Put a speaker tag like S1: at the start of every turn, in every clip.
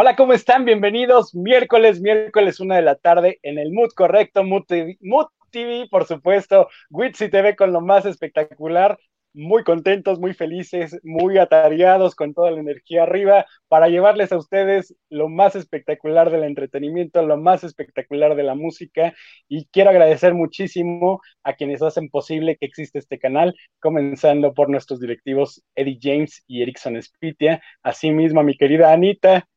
S1: Hola, ¿cómo están? Bienvenidos. Miércoles, miércoles, una de la tarde en el Mood Correcto, Mood TV, por supuesto. Witsi TV con lo más espectacular. Muy contentos, muy felices, muy atareados con toda la energía arriba para llevarles a ustedes lo más espectacular del entretenimiento, lo más espectacular de la música. Y quiero agradecer muchísimo a quienes hacen posible que exista este canal, comenzando por nuestros directivos Eddie James y Erickson Spitia. Asimismo, a mi querida Anita,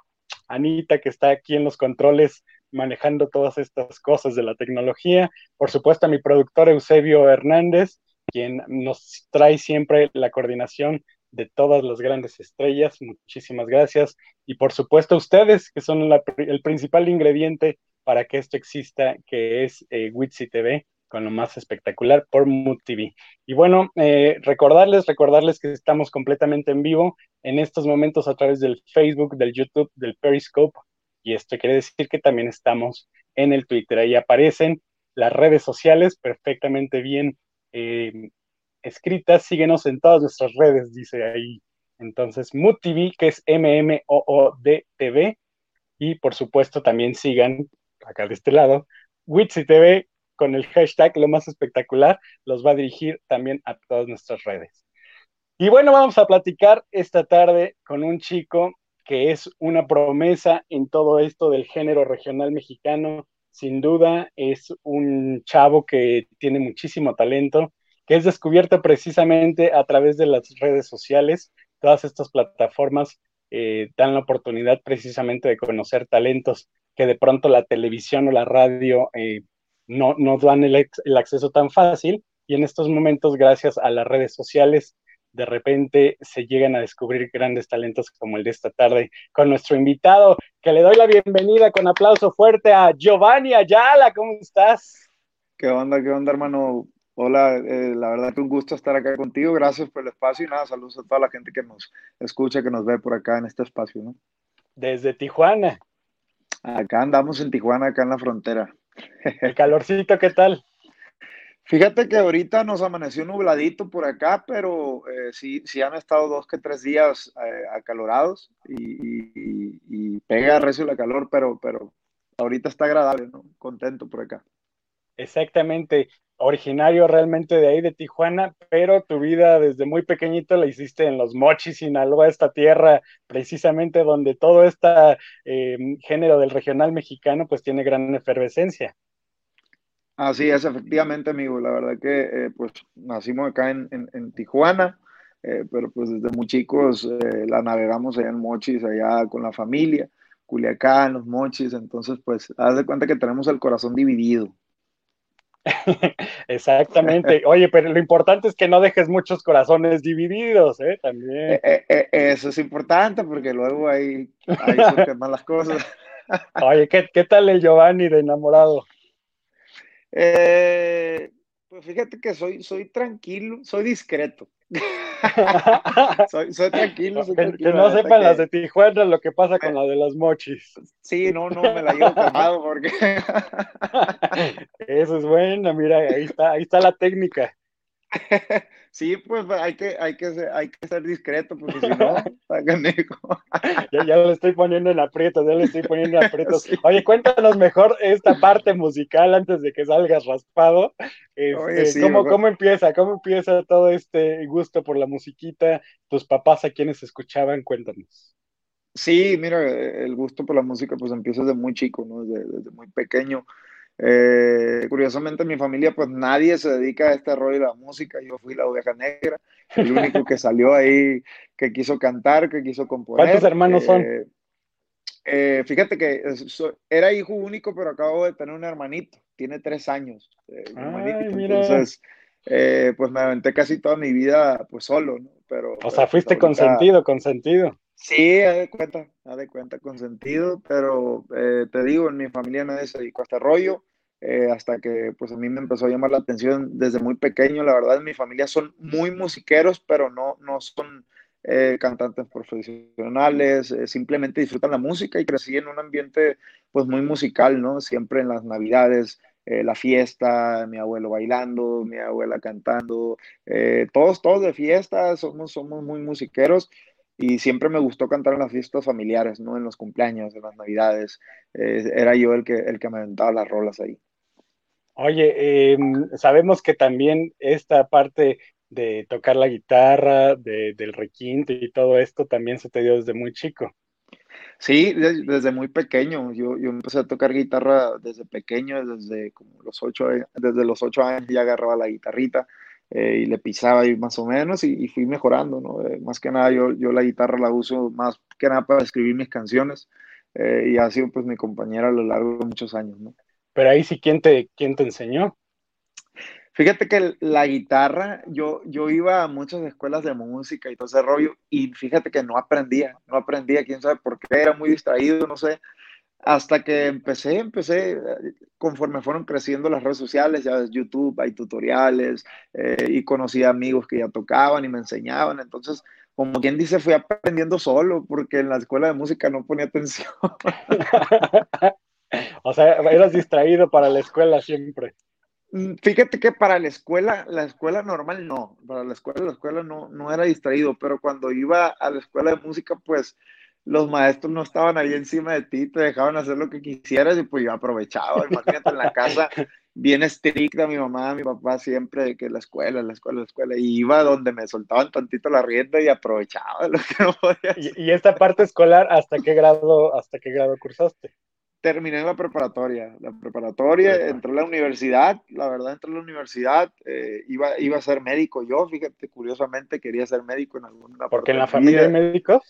S1: Anita, que está aquí en los controles manejando todas estas cosas de la tecnología. Por supuesto, a mi productor Eusebio Hernández, quien nos trae siempre la coordinación de todas las grandes estrellas. Muchísimas gracias. Y por supuesto, a ustedes, que son el principal ingrediente para que esto exista, que es eh, Witsi TV con lo más espectacular por Mood TV. Y bueno, eh, recordarles, recordarles que estamos completamente en vivo en estos momentos a través del Facebook, del YouTube, del Periscope, y esto quiere decir que también estamos en el Twitter. Ahí aparecen las redes sociales perfectamente bien eh, escritas. Síguenos en todas nuestras redes, dice ahí. Entonces, Mood TV, que es M-M-O-O-D-TV, y por supuesto también sigan acá de este lado, Witsi TV con el hashtag lo más espectacular, los va a dirigir también a todas nuestras redes. Y bueno, vamos a platicar esta tarde con un chico que es una promesa en todo esto del género regional mexicano. Sin duda, es un chavo que tiene muchísimo talento, que es descubierto precisamente a través de las redes sociales. Todas estas plataformas eh, dan la oportunidad precisamente de conocer talentos que de pronto la televisión o la radio eh, no nos dan el, acceso tan fácil y en estos momentos, gracias a las redes sociales, de repente se llegan a descubrir grandes talentos como el de esta tarde con nuestro invitado, que le doy la bienvenida con aplauso fuerte a Giovanni Ayala, ¿cómo estás?
S2: ¿Qué onda, qué onda, hermano? Hola, eh, la verdad que un gusto estar acá contigo, gracias por el espacio y nada, saludos a toda la gente que nos escucha, que nos ve por acá en este espacio, ¿no?
S1: Desde Tijuana.
S2: Acá andamos en Tijuana, acá en la frontera.
S1: El calorcito, ¿qué tal?
S2: Fíjate que ahorita nos amaneció nubladito por acá, pero eh, sí, sí han estado dos que tres días eh, acalorados y, pega recio la calor, pero, pero ahorita está agradable, ¿no? Contento por acá.
S1: Exactamente, originario realmente de ahí de Tijuana, pero tu vida desde muy pequeñito la hiciste en los Mochis, Sinaloa, esta tierra precisamente donde todo este género del regional mexicano pues tiene gran efervescencia.
S2: Así es, efectivamente, amigo. La verdad que eh, pues nacimos acá en, Tijuana, eh, pero pues desde muy chicos la navegamos allá en Mochis, allá con la familia, Culiacán, los Mochis, entonces pues haz de cuenta que tenemos el corazón dividido.
S1: Exactamente. Oye, pero lo importante es que no dejes muchos corazones divididos, ¿eh? También.
S2: Eh, eh, eso es importante porque luego hay, hay malas cosas.
S1: Oye, ¿qué, ¿qué, tal el Giovanni de enamorado?
S2: Eh, pues fíjate que soy, soy tranquilo, soy discreto. soy, tranquilo,
S1: Que, no sepan las de Tijuana lo que pasa con la de los mochis.
S2: Sí, no, no me la llevo calmado porque.
S1: Eso es bueno, mira, ahí está, ahí está la técnica.
S2: Sí, pues hay que, hay que, ser, hay que ser discreto, porque si no,
S1: ya, ya le estoy poniendo en aprietos, ya le estoy poniendo en aprietos. Oye, cuéntanos mejor esta parte musical antes de que salgas raspado. Este, ¿cómo, ¿Cómo empieza? ¿Cómo empieza todo este gusto por la musiquita? ¿Tus papás a quienes escuchaban? Cuéntanos.
S2: Sí, mira, el gusto por la música pues empieza desde muy chico, ¿no? desde muy pequeño. Eh, curiosamente, en mi familia, pues nadie se dedica a este rollo de la música. Yo fui la oveja negra, el único que salió ahí, que quiso cantar, que quiso componer.
S1: ¿Cuántos hermanos son?
S2: Eh, eh, fíjate que era hijo único, pero acabo de tener un hermanito. Tiene tres años. Entonces, pues me aventé casi toda mi vida, pues solo, ¿no? Pero,
S1: o sea, fuiste consentido, consentido.
S2: Sí, haz de cuenta, haz de cuenta, consentido, pero te digo, en mi familia nadie se dedicó a este rollo. Eh, hasta que pues a mí me empezó a llamar la atención desde muy pequeño. La verdad, mi familia son muy musiqueros, pero no, no son eh, cantantes profesionales, eh, simplemente disfrutan la música y crecí en un ambiente pues muy musical, ¿no? Siempre en las navidades, la fiesta, mi abuelo bailando, mi abuela cantando, todos, todos de fiesta, somos, somos muy musiqueros. y siempre me gustó cantar en las fiestas familiares, ¿no? En los cumpleaños, en las navidades. Eh, era yo el que, el que me aventaba las rolas ahí.
S1: Oye, em, sabemos que también esta parte de tocar la guitarra, del requinte y todo esto también se te dio desde muy chico.
S2: Sí, desde, muy pequeño. Yo, yo, empecé a tocar guitarra desde pequeño, desde como los ocho, desde los ocho años ya agarraba la guitarrita eh, y le pisaba ahí más o menos y, fui mejorando, ¿no? Eh, más que nada yo, yo la guitarra la uso más que nada para escribir mis canciones eh, y ha sido pues mi compañera a lo largo de muchos años, ¿no?
S1: Pero ahí sí, ¿quién te, quién te enseñó?
S2: Fíjate que la guitarra, yo, yo iba a muchas escuelas de música y todo ese rollo, y fíjate que no aprendía, no aprendía, quién sabe por qué, era muy distraído, no sé. Hasta que empecé, empecé, conforme fueron creciendo las redes sociales, ya ves, YouTube, hay tutoriales, eh, y conocí amigos que ya tocaban y me enseñaban. Entonces, como quien dice, fui aprendiendo solo, porque en la escuela de música no ponía atención.
S1: o sea, eras distraído para la escuela siempre.
S2: Mm, fíjate que para la escuela, la escuela normal no, para la escuela, la escuela no, no era distraído, pero cuando iba a la escuela de música, pues los maestros no estaban ahí encima de ti, te dejaban hacer lo que quisieras y pues yo aprovechaba. Imagínate en la casa, bien estricta mi mamá, mi papá siempre que la escuela, la escuela, la escuela, y iba donde me soltaban tantito la rienda y aprovechaba lo que no podía
S1: ¿Y, ¿Y, esta parte escolar, hasta qué grado, hasta qué grado cursaste?
S2: Terminé la preparatoria. La preparatoria, entré a la universidad, la verdad entré a la universidad, eh, iba, iba a ser médico yo, fíjate, curiosamente quería ser médico en alguna
S1: ¿Porque en la familia hay médicos?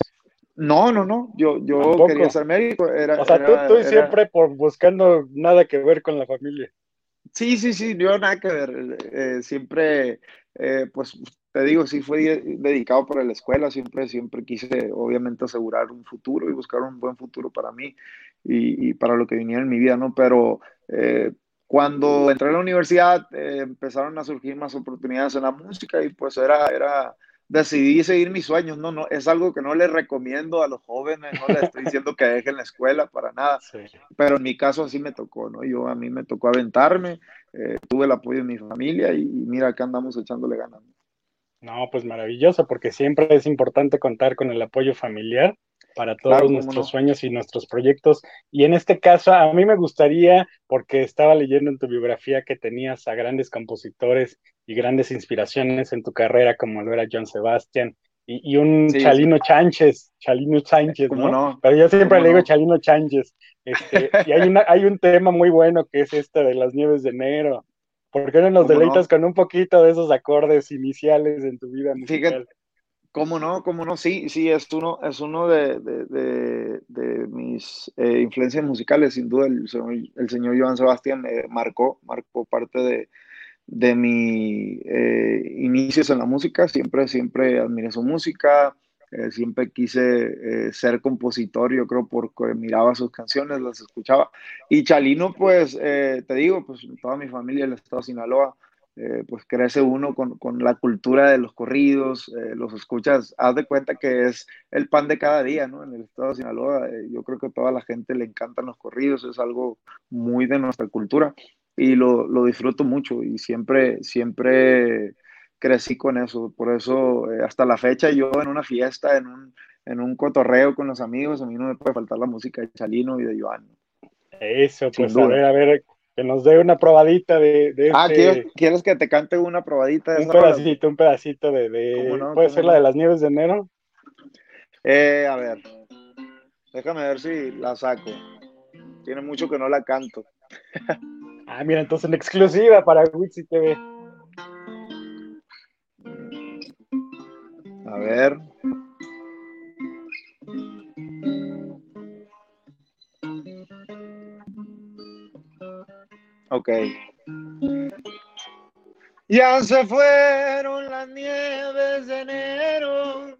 S2: No, no, no, yo, yo quería ser médico. Era,
S1: o sea, tú, tú siempre por buscando nada que ver con la familia.
S2: Sí, sí, sí, yo nada que ver. Eh, siempre, eh, pues te digo, sí fue dedicado para la escuela, siempre, siempre quise obviamente asegurar un futuro y buscar un buen futuro para mí y, para lo que viniera en mi vida, ¿no? Pero eh, cuando entré a la universidad empezaron a surgir más oportunidades en la música y pues era, era, decidí seguir mis sueños, no, no, es algo que no les recomiendo a los jóvenes, no les estoy diciendo que dejen la escuela para nada, pero en mi caso así me tocó, ¿no? Yo a mí me tocó aventarme, eh, tuve el apoyo de mi familia y, mira, acá andamos echándole ganas.
S1: No, pues maravilloso, porque siempre es importante contar con el apoyo familiar para todos nuestros sueños y nuestros proyectos. Y en este caso, a mí me gustaría, porque estaba leyendo en tu biografía que tenías a grandes compositores y grandes inspiraciones en tu carrera, como lo era John Sebastian y, un Chalino Chánchez, Chalino Chánchez, ¿no? Pero yo siempre le digo Chalino Chánchez. Este, y hay, una, hay un tema muy bueno que es este de las nieves de enero. ¿Por qué no nos deleitas con un poquito de esos acordes iniciales en tu vida musical?
S2: ¿Cómo no? ¿Cómo no? Sí, sí, es uno, es uno de, de, de, mis eh, influencias musicales, sin duda. El, el señor Joan Sebastián eh, marcó, marcó parte de, de mis eh, inicios en la música. Siempre, siempre admiré su música. siempre quise ser compositor, yo creo, porque miraba sus canciones, las escuchaba. Y Chalino, pues, te digo, pues toda mi familia del estado de Sinaloa eh, pues crece uno con, con, la cultura de los corridos, eh, los escuchas, haz de cuenta que es el pan de cada día, ¿no? En el estado de Sinaloa, eh, yo creo que a toda la gente le encantan los corridos, es algo muy de nuestra cultura y lo, lo disfruto mucho y siempre, siempre crecí con eso, por eso hasta la fecha yo en una fiesta, en un, en un cotorreo con los amigos, a mí no me puede faltar la música de Chalino y de Joan.
S1: Eso, pues a ver, a ver, que nos dé una probadita de, de
S2: Ah, este ¿quieres, que te cante una probadita
S1: de Un pedacito, un pedacito de... de... ¿Puede ser la de las nieves de enero?
S2: Eh, a ver, déjame ver si la saco. Tiene mucho que no la canto.
S1: ah, mira, entonces en exclusiva para Wixi TV.
S2: A ver. Ok. Ya se fueron las nieves de enero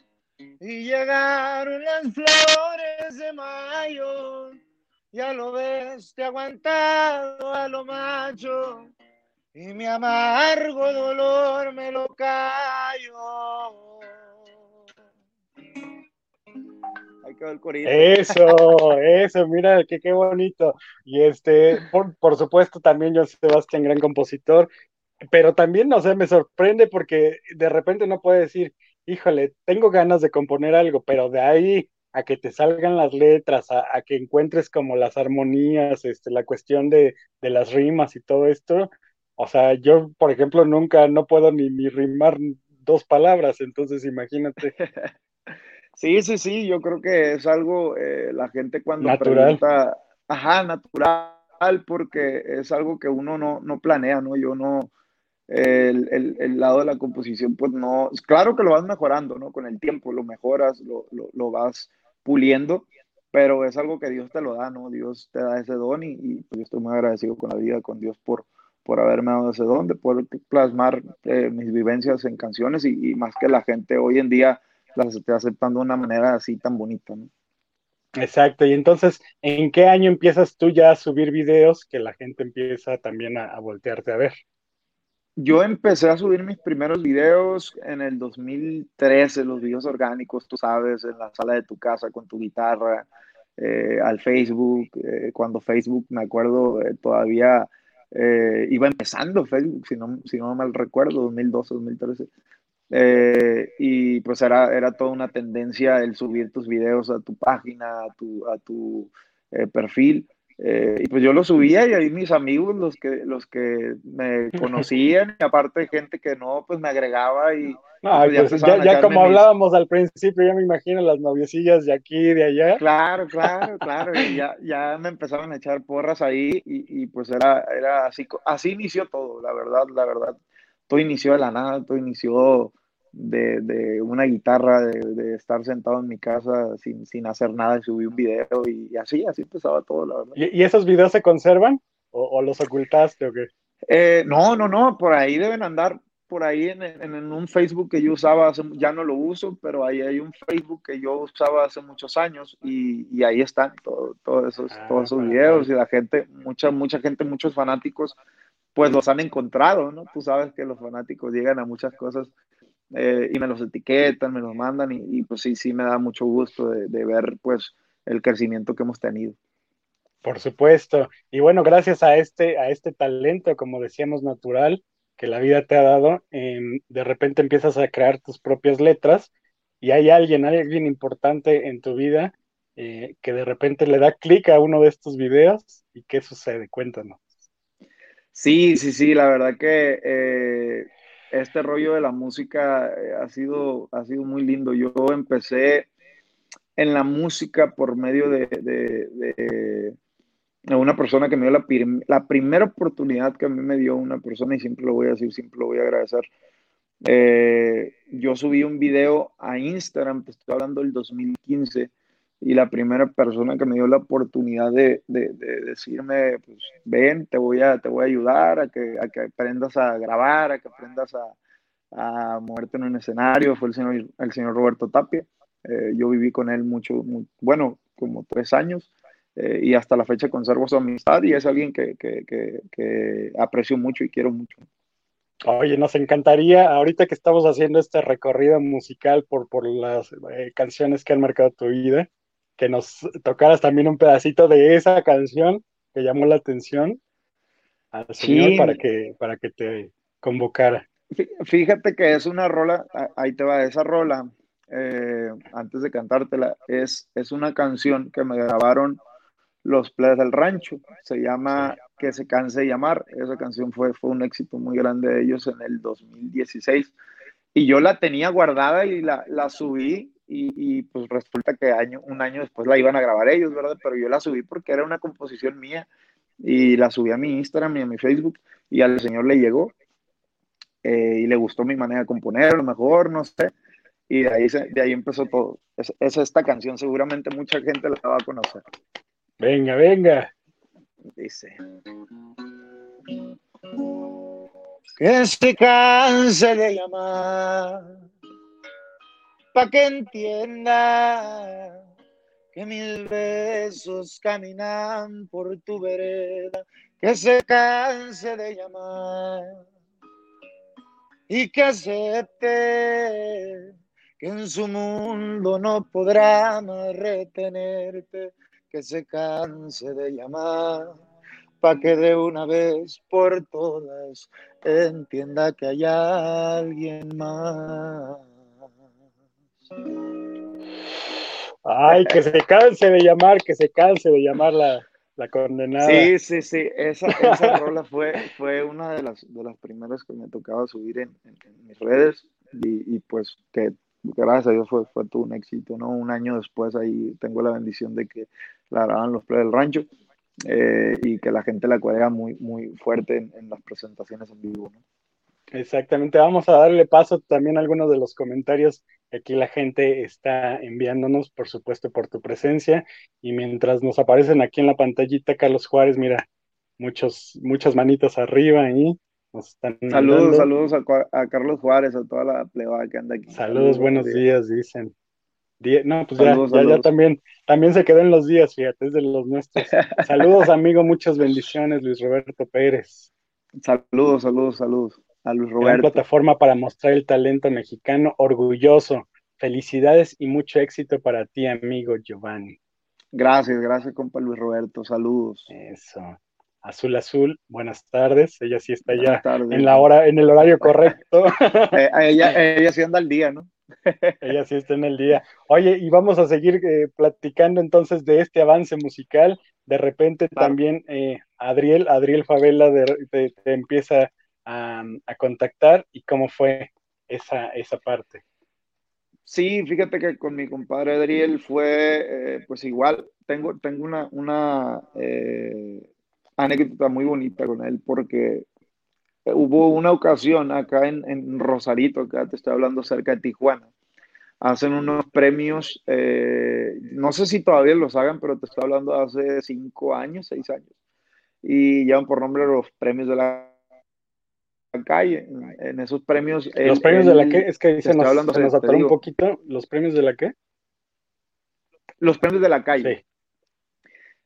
S2: y llegaron las flores de mayo. Ya lo ves, te aguantado a lo macho y mi amargo dolor me lo callo.
S1: Eso, eso, mira, que qué bonito. Y este, por, supuesto, también yo Sebastián, gran compositor, pero también, no sé, me sorprende porque de repente no puede decir, híjole, tengo ganas de componer algo, pero de ahí a que te salgan las letras, a, que encuentres como las armonías, este, la cuestión de, las rimas y todo esto. O sea, yo, por ejemplo, nunca, no puedo ni, ni rimar dos palabras, entonces imagínate.
S2: Sí, sí, sí, yo creo que es algo, eh, la gente cuando
S1: natural.
S2: pregunta, ajá, natural, porque es algo que uno no, no planea, ¿no? Yo no, el, el, el, lado de la composición, pues no, claro que lo vas mejorando, ¿no? Con el tiempo lo mejoras, lo, lo, lo, vas puliendo, pero es algo que Dios te lo da, ¿no? Dios te da ese don y, y pues yo estoy muy agradecido con la vida, con Dios por, por haberme dado ese don, de poder plasmar eh, mis vivencias en canciones y, y, más que la gente hoy en día las esté aceptando de una manera así tan bonita, ¿no?
S1: Exacto, y entonces, ¿en qué año empiezas tú ya a subir videos que la gente empieza también a, a voltearte a ver?
S2: Yo empecé a subir mis primeros videos en el 2013, los videos orgánicos, tú sabes, en la sala de tu casa con tu guitarra, eh, al Facebook, eh, cuando Facebook, me acuerdo, eh, todavía iba empezando Facebook, si no, si no mal recuerdo, 2012, 2013. Eh, y pues era, era toda una tendencia el subir tus videos a tu página, a tu, a tu eh, perfil. Eh, y pues yo lo subía y ahí mis amigos, los que, los que me conocían, y aparte gente que no, pues me agregaba y...
S1: pues pues ya, ya, como hablábamos al principio, ya me imagino las noviecillas de aquí de allá.
S2: Claro, claro, claro, y ya, ya me empezaron a echar porras ahí y, y pues era, era así, así inició todo, la verdad, la verdad. Todo inició de la nada, todo inició de, de una guitarra, de, de, estar sentado en mi casa sin, sin hacer nada y subí un video y, así, así empezaba todo, la verdad.
S1: ¿Y, esos videos se conservan o, o los ocultaste o qué?
S2: Eh, no, no, no, por ahí deben andar, por ahí en, en, en, un Facebook que yo usaba, ya no lo uso, pero ahí hay un Facebook que yo usaba hace muchos años y, y ahí están todo, todo esos, ah, todos esos videos y la gente, mucha, mucha gente, muchos fanáticos, pues los han encontrado, ¿no? Tú sabes que los fanáticos llegan a muchas cosas eh, y me los etiquetan, me los mandan y, y, pues sí, sí me da mucho gusto de, de, ver pues el crecimiento que hemos tenido.
S1: Por supuesto. Y bueno, gracias a este, a este talento, como decíamos, natural que la vida te ha dado, eh, de repente empiezas a crear tus propias letras y hay alguien, hay alguien importante en tu vida eh, que de repente le da clic a uno de estos videos y qué sucede, cuéntanos.
S2: Sí, sí, sí, la verdad que eh, este rollo de la música eh, ha sido, ha sido muy lindo. Yo empecé en la música por medio de, una persona que me dio la, la, primera oportunidad que a mí me dio una persona, y siempre lo voy a decir, siempre lo voy a agradecer. Eh, yo subí un video a Instagram, te estoy hablando del 2015, y la primera persona que me dio la oportunidad de, de, de, decirme, pues ven, te voy a, te voy a ayudar a que, a que aprendas a grabar, a que aprendas a, a moverte en un escenario, fue el señor, el señor Roberto Tapia. Eh, yo viví con él mucho, muy, bueno, como tres años, eh, y hasta la fecha conservo su amistad y es alguien que, que, que, que aprecio mucho y quiero mucho.
S1: Oye, nos encantaría, ahorita que estamos haciendo este recorrido musical por, por las eh, canciones que han marcado tu vida, que nos tocaras también un pedacito de esa canción que llamó la atención al Señor sí. para, que, para que te convocara.
S2: Fíjate que es una rola, ahí te va, esa rola, eh, antes de cantártela, es, es una canción que me grabaron los Players del Rancho, se llama Que se canse de llamar, esa canción fue, fue un éxito muy grande de ellos en el 2016 y yo la tenía guardada y la, la subí y, y, pues resulta que año, un año después la iban a grabar ellos, ¿verdad? Pero yo la subí porque era una composición mía y la subí a mi Instagram y a mi Facebook y al señor le llegó eh, y le gustó mi manera de componer, a lo mejor, no sé. Y de ahí, de ahí empezó todo. Es, es esta canción, seguramente mucha gente la va a conocer.
S1: Venga, venga.
S2: Dice. Que se canse de llamar pa' que entienda que mil besos caminan por tu vereda, que se canse de llamar y que acepte que en su mundo no podrá más retenerte, que se canse de llamar pa' que de una vez por todas entienda que hay alguien más.
S1: Ay, que se canse de llamar, que se canse de llamar la, la condenada.
S2: Sí, sí, sí, esa, esa rola fue, fue una de las, de las primeras que me tocaba subir en, mis redes y, y, pues que gracias a Dios fue, fue todo un éxito, ¿no? Un año después ahí tengo la bendición de que la grababan los play del rancho eh, y que la gente la cuelga muy, muy fuerte en, en las presentaciones en vivo, ¿no?
S1: Exactamente, vamos a darle paso también a algunos de los comentarios aquí la gente está enviándonos, por supuesto, por tu presencia. Y mientras nos aparecen aquí en la pantallita, Carlos Juárez, mira, muchos, muchas manitos arriba ahí. Nos están
S2: saludos, saludos a, Carlos Juárez, a toda la plebada que anda aquí.
S1: Saludos, buenos días, dicen. no, pues ya, ya, ya, también, también se quedó en los días, fíjate, es de los nuestros. saludos, amigo, muchas bendiciones, Luis Roberto Pérez.
S2: Saludos, saludos, saludos a Luis Roberto.
S1: Una plataforma para mostrar el talento mexicano orgulloso. Felicidades y mucho éxito para ti, amigo Giovanni.
S2: Gracias, gracias, compa Luis Roberto. Saludos.
S1: Eso. Azul Azul, buenas tardes. Ella sí está ya en la hora, en el horario correcto.
S2: Eh, ella, ella sí anda al día, ¿no?
S1: ella sí está en el día. Oye, y vamos a seguir eh, platicando entonces de este avance musical. De repente también eh, Adriel, Adriel Favela te empieza a, contactar y cómo fue esa, esa parte.
S2: Sí, fíjate que con mi compadre Adriel fue, eh, pues igual, tengo, tengo una, una eh, anécdota muy bonita con él porque hubo una ocasión acá en, Rosarito, acá te estoy hablando cerca de Tijuana, hacen unos premios, eh, no sé si todavía los hagan, pero te estoy hablando de hace cinco años, seis años, y llevan por nombre los premios de la calle, en, esos premios.
S1: ¿Los premios de la qué? Es que se nos, hablando, se nos atoró un poquito. ¿Los premios de la qué?
S2: Los premios de la calle.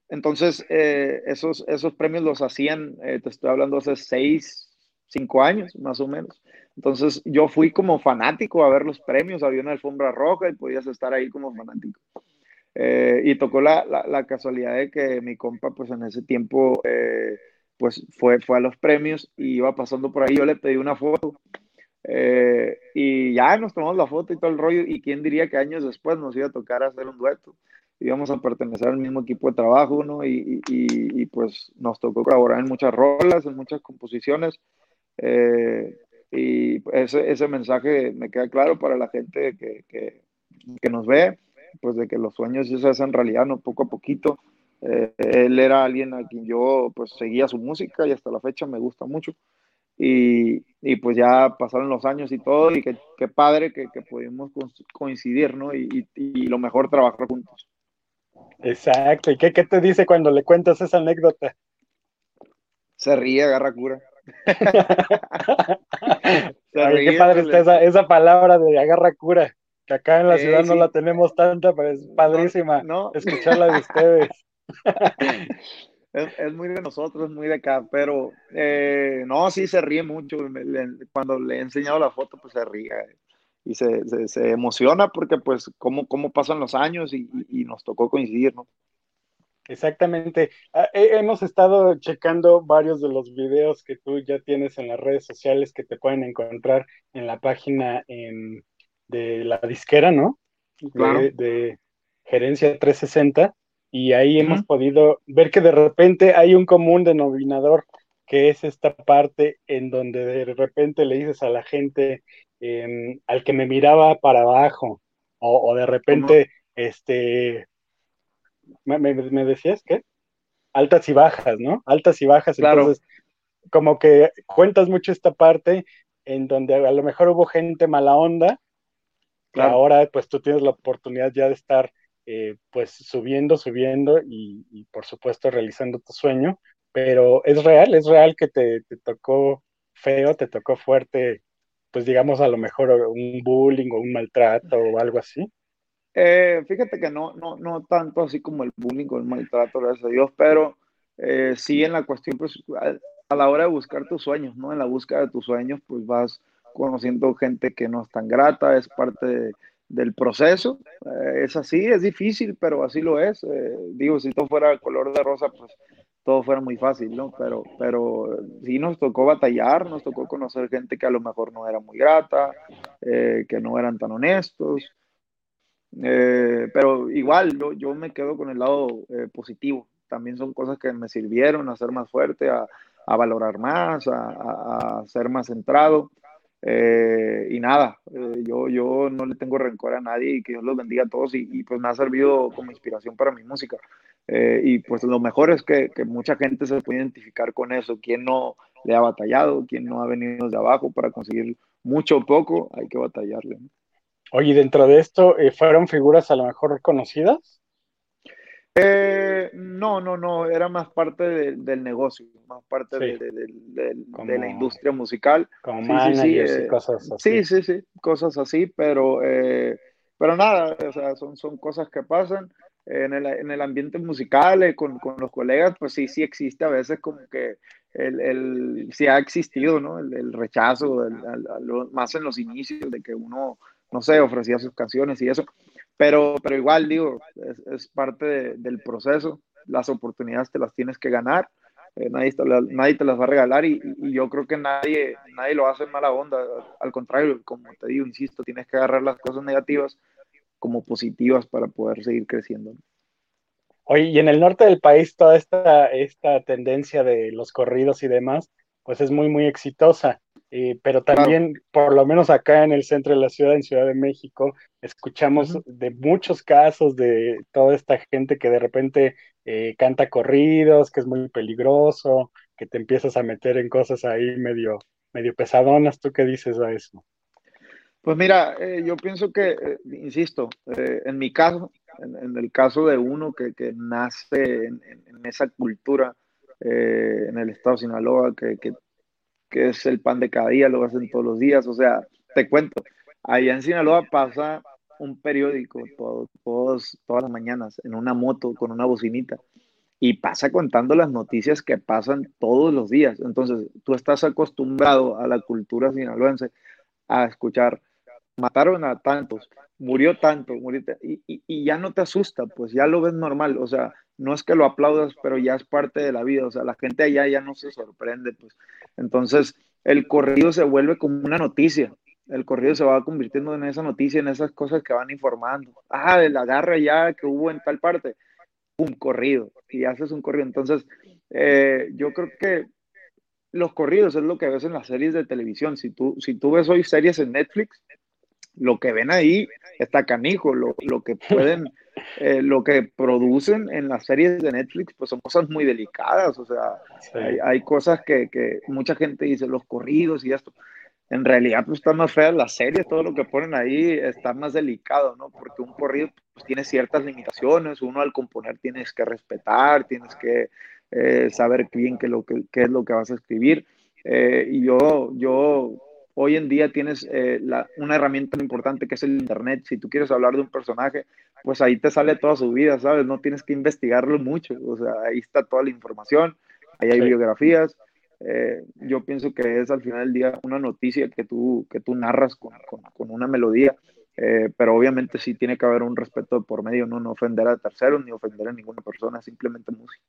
S2: Entonces, eh, esos, esos premios los hacían, eh, te estoy hablando hace seis, cinco años, más o menos. Entonces, yo fui como fanático a ver los premios, había una alfombra roja y podías estar ahí como fanático. Eh, y tocó la, la, la, casualidad de que mi compa, pues en ese tiempo, pues fue, fue a los premios y iba pasando por ahí, yo le pedí una foto eh, y ya nos tomamos la foto y todo el rollo y quién diría que años después nos iba a tocar hacer un dueto, íbamos a pertenecer al mismo equipo de trabajo, ¿no? Y, y, pues nos tocó colaborar en muchas rolas, en muchas composiciones eh, y ese, ese mensaje me queda claro para la gente que, que, que nos ve, pues de que los sueños se hacen realidad, ¿no? Poco a poquito eh, él era alguien a quien yo pues seguía su música y hasta la fecha me gusta mucho. Y, y pues ya pasaron los años y todo y qué, qué padre que, que, pudimos coincidir, ¿no? Y, y, lo mejor trabajar juntos.
S1: Exacto. ¿Y qué, qué te dice cuando le cuentas esa anécdota?
S2: Se ríe, agarra cura.
S1: qué padre está esa, esa palabra de agarra cura que acá en la ciudad no la tenemos tanta, pero es padrísima no, escucharla de ustedes.
S2: es, muy de nosotros, muy de acá, pero eh, no, sí se ríe mucho. cuando le he enseñado la foto, pues se ríe y se, se, emociona porque pues cómo, cómo pasan los años y, y, nos tocó coincidir, ¿no?
S1: Exactamente. Ah, hemos estado checando varios de los videos que tú ya tienes en las redes sociales que te pueden encontrar en la página de la disquera, ¿no? De, de Gerencia 360 y ahí hemos podido ver que de repente hay un común denominador que es esta parte en donde de repente le dices a la gente em, al que me miraba para abajo o, de repente este ¿me, me, decías qué altas y bajas no altas y bajas entonces como que cuentas mucho esta parte en donde a lo mejor hubo gente mala onda ahora pues tú tienes la oportunidad ya de estar eh, pues subiendo, subiendo y, por supuesto realizando tu sueño, pero es real, es real que te, tocó feo, te tocó fuerte, pues digamos a lo mejor un bullying o un maltrato o algo así.
S2: Eh, fíjate que no, no, no tanto así como el bullying o el maltrato, gracias a Dios, pero eh, sí en la cuestión, pues a, a, la hora de buscar tus sueños, ¿no? En la búsqueda de tus sueños, pues vas conociendo gente que no es tan grata, es parte de, del proceso. Eh, es así, es difícil, pero así lo es. Eh, digo, si todo fuera color de rosa, pues todo fuera muy fácil, ¿no? Pero, pero sí nos tocó batallar, nos tocó conocer gente que a lo mejor no era muy grata, eh, que no eran tan honestos. Eh, pero igual, yo, yo, me quedo con el lado eh, positivo. También son cosas que me sirvieron a ser más fuerte, a, a valorar más, a, a, ser más centrado. Eh, y nada, yo, yo no le tengo rencor a nadie y que Dios los bendiga a todos y, y pues me ha servido como inspiración para mi música. y pues lo mejor es que, que, mucha gente se puede identificar con eso. Quien no le ha batallado, quien no ha venido de abajo para conseguir mucho o poco, hay que batallarle.
S1: Oye, dentro de esto, eh, ¿fueron figuras a lo mejor conocidas?
S2: Eh, no, no, no, era más parte del negocio, más parte de, la industria musical.
S1: Como sí, managers sí, y eh, cosas así.
S2: Sí, sí, sí, cosas así, pero, pero nada, o sea, son, son cosas que pasan. En el, en el ambiente musical, con, con, los colegas, pues sí, sí existe a veces como que el, el sí ha existido, ¿no? El, rechazo, más en los inicios de que uno no sé, ofrecía sus canciones y eso. Pero, pero igual, digo, es, parte del proceso. Las oportunidades te las tienes que ganar. Eh, nadie, te nadie, te las va a regalar y, yo creo que nadie, nadie lo hace en mala onda. Al contrario, como te digo, insisto, tienes que agarrar las cosas negativas como positivas para poder seguir creciendo.
S1: Oye, y en el norte del país toda esta, esta tendencia de los corridos y demás, pues es muy, muy exitosa. Eh, pero también, por lo menos acá en el centro de la ciudad, en Ciudad de México, escuchamos de muchos casos de toda esta gente que de repente eh, canta corridos, que es muy peligroso, que te empiezas a meter en cosas ahí medio, medio pesadonas. ¿Tú qué dices a eso?
S2: Pues mira, eh, yo pienso que, insisto, en mi caso, en, el caso de uno que, que nace en, en, esa cultura, en el estado de Sinaloa, que, que que es el pan de cada día, lo hacen todos los días. O sea, te cuento, allá en Sinaloa pasa un periódico todos, todas las mañanas en una moto con una bocinita y pasa contando las noticias que pasan todos los días. Entonces, tú estás acostumbrado a la cultura sinaloense a escuchar, mataron a tantos, murió tanto, murió, y, y, ya no te asusta, pues ya lo ves normal. O sea, no es que lo aplaudas, pero ya es parte de la vida, o sea, la gente allá ya no se sorprende, pues. Entonces, el corrido se vuelve como una noticia, el corrido se va convirtiendo en esa noticia, en esas cosas que van informando. Ah, de la garra ya que hubo en tal parte, un corrido, y haces un corrido. Entonces, eh, yo creo que los corridos es lo que ves en las series de televisión. Si tú, si tú ves hoy series en Netflix, lo que ven ahí está canijo, lo, lo que pueden, eh, lo que producen en las series de Netflix, pues son cosas muy delicadas, o sea, hay, hay, cosas que, que, mucha gente dice, los corridos y esto. En realidad, pues están más feas las series, todo lo que ponen ahí está más delicado, ¿no? Porque un corrido pues, tiene ciertas limitaciones, uno al componer tienes que respetar, tienes que eh, saber bien qué, lo que, qué es lo que vas a escribir. Eh, y yo, yo Hoy en día tienes eh, una herramienta importante que es el Internet. Si tú quieres hablar de un personaje, pues ahí te sale toda su vida, ¿sabes? No tienes que investigarlo mucho. O sea, ahí está toda la información, ahí hay biografías. Eh, yo pienso que es al final del día una noticia que tú, que tú narras con, con, una melodía. Eh, pero obviamente sí tiene que haber un respeto por medio, ¿no? no ofender a terceros ni ofender a ninguna persona, simplemente música.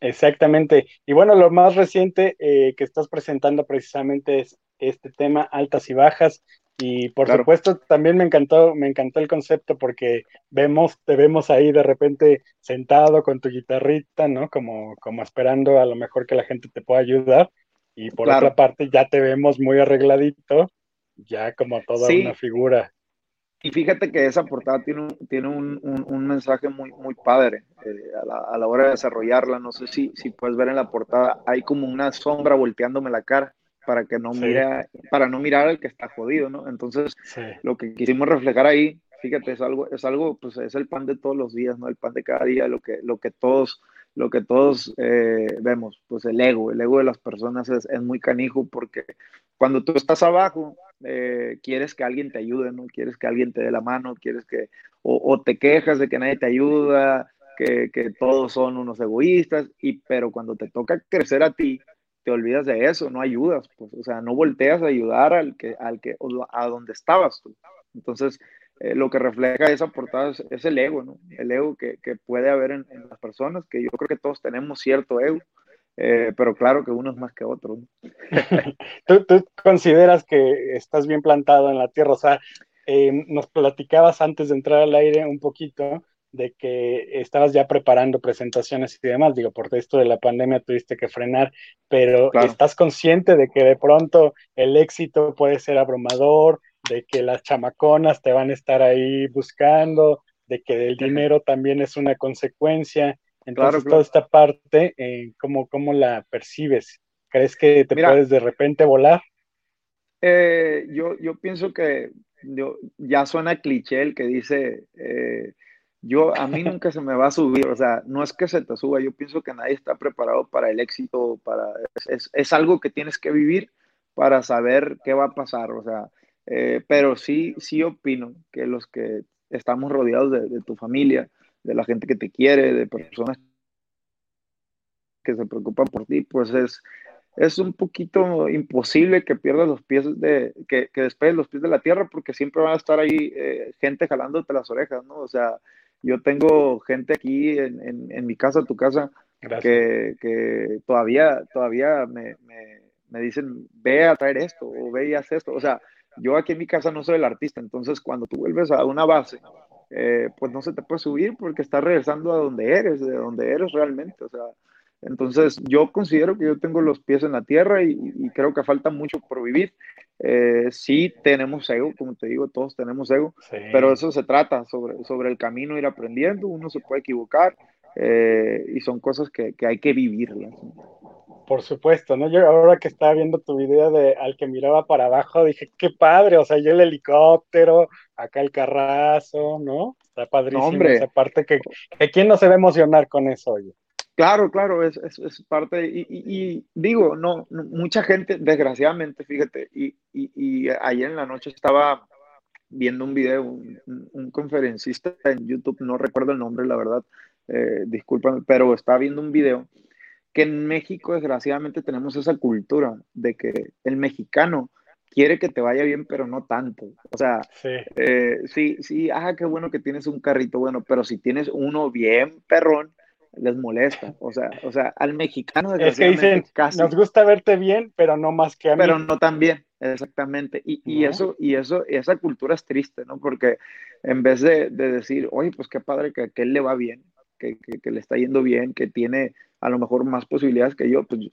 S1: Exactamente. Y bueno, lo más reciente que estás presentando precisamente es este tema, altas y bajas. Y por supuesto, también me encantó, me encantó el concepto porque vemos, te vemos ahí de repente sentado con tu guitarrita, ¿no? Como, como esperando a lo mejor que la gente te pueda ayudar. Y por otra parte, ya te vemos muy arregladito, ya como toda una figura.
S2: Y fíjate que esa portada tiene un, tiene un, un, mensaje muy, muy padre eh, a, la, a, la, hora de desarrollarla. No sé si, si puedes ver en la portada, hay como una sombra volteándome la cara para que no mire, para no mirar al que está jodido, ¿no? Entonces, lo que quisimos reflejar ahí, fíjate, es algo, es algo, pues es el pan de todos los días, ¿no? El pan de cada día, lo que, lo que todos, lo que todos eh, vemos, pues el ego, el ego de las personas es, es muy canijo porque cuando tú estás abajo, eh, quieres que alguien te ayude, ¿no? Quieres que alguien te dé la mano, quieres que, o, o te quejas de que nadie te ayuda, que, que, todos son unos egoístas, y, pero cuando te toca crecer a ti, te olvidas de eso, no ayudas, pues, o sea, no volteas a ayudar al que, al que, a donde estabas tú. Entonces, eh, lo que refleja esa portada es, el ego, ¿no? El ego que, que puede haber en, en, las personas, que yo creo que todos tenemos cierto ego, eh, pero claro que uno es más que otro.
S1: ¿Tú, ¿Tú, consideras que estás bien plantado en la tierra, o sea, eh, nos platicabas antes de entrar al aire un poquito de que estabas ya preparando presentaciones y demás, digo, por esto de la pandemia tuviste que frenar, pero estás consciente de que de pronto el éxito puede ser abrumador, de que las chamaconas te van a estar ahí buscando, de que el dinero también es una consecuencia. Entonces, toda esta parte, eh, ¿cómo, la percibes? ¿Crees que te puedes de repente volar?
S2: Eh, yo, yo pienso que ya suena cliché el que dice, eh, yo a mí nunca se me va a subir, o sea, no es que se te suba, yo pienso que nadie está preparado para el éxito, para, es, es algo que tienes que vivir para saber qué va a pasar, o sea, eh, pero sí, sí opino que los que estamos rodeados de, tu familia, de la gente que te quiere, de personas que se preocupan por ti, pues es, es un poquito imposible que pierdas los pies de, que, que despegues los pies de la tierra, porque siempre van a estar ahí eh, gente jalándote las orejas, ¿no? O sea, yo tengo gente aquí en, en, mi casa, tu casa, que, que, todavía, todavía me, me, me, dicen, ve a traer esto, o ve y haz esto. O sea, yo aquí en mi casa no soy el artista, entonces cuando tú vuelves a una base, eh, pues no se te puede subir porque estás regresando a donde eres, de donde eres realmente. O sea, entonces yo considero que yo tengo los pies en la tierra y, creo que falta mucho por vivir. Eh, sí tenemos ego, como te digo, todos tenemos ego, pero eso se trata, sobre, sobre el camino ir aprendiendo, uno se puede equivocar eh, y son cosas que, que hay que vivir.
S1: Por supuesto, ¿no? Yo ahora que estaba viendo tu video de al que miraba para abajo, dije, qué padre, o sea, yo el helicóptero, acá el carrazo, ¿no? Está padrísimo hombre. esa parte que, que quién no se va a emocionar con eso, oye.
S2: Claro, claro, es, es, parte, y, y, digo, no, mucha gente, desgraciadamente, fíjate, y, y, ayer en la noche estaba viendo un video, un, conferencista en YouTube, no recuerdo el nombre, la verdad, eh, discúlpame, pero estaba viendo un video que en México, desgraciadamente, tenemos esa cultura de que el mexicano quiere que te vaya bien, pero no tanto. O sea, sí, eh, sí, sí, ah, qué bueno que tienes un carrito bueno, pero si tienes uno bien perrón, les molesta. O sea, o sea, al mexicano
S1: es que dicen, casi, nos gusta verte bien, pero no más que a mí.
S2: Pero no tan bien, exactamente. Y, y eso, y eso, esa cultura es triste, ¿no? Porque en vez de, de decir, oye, pues qué padre que, que él le va bien, que, que, que, le está yendo bien, que tiene a lo mejor más posibilidades que yo, pues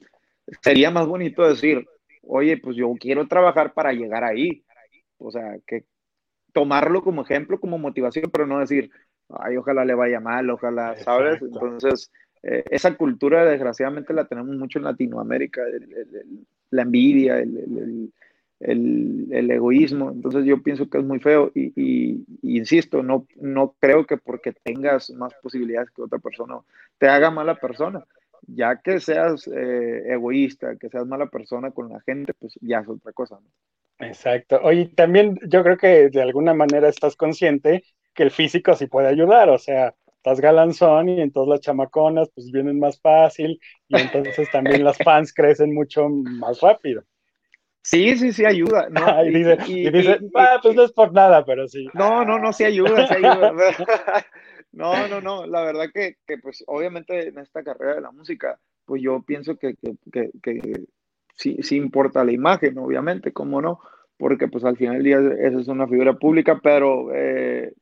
S2: sería más bonito decir, oye, pues yo quiero trabajar para llegar ahí. O sea, que tomarlo como ejemplo, como motivación, pero no decir, ay, ojalá le vaya mal, ojalá, ¿sabes? Entonces, eh, esa cultura desgraciadamente la tenemos mucho en Latinoamérica, la envidia, el, egoísmo. Entonces yo pienso que es muy feo y, insisto, no, no creo que porque tengas más posibilidades que otra persona te haga mala persona. Ya que seas eh, egoísta, que seas mala persona con la gente, pues ya es otra cosa.
S1: Exacto. Oye, también yo creo que de alguna manera estás consciente que el físico sí puede ayudar, o sea, estás galanzón y entonces las chamaconas pues vienen más fácil y entonces también las fans crecen mucho más rápido.
S2: Sí, sí, sí ayuda.
S1: ¿no? y, dice, ah, pues no es por nada, pero sí.
S2: No, no, no, sí ayuda, sí ayuda. no, no, no, la verdad que, que, pues obviamente en esta carrera de la música, pues yo pienso que, que, que sí, sí importa la imagen, obviamente, cómo no, porque pues al final del día esa es una figura pública, pero eh,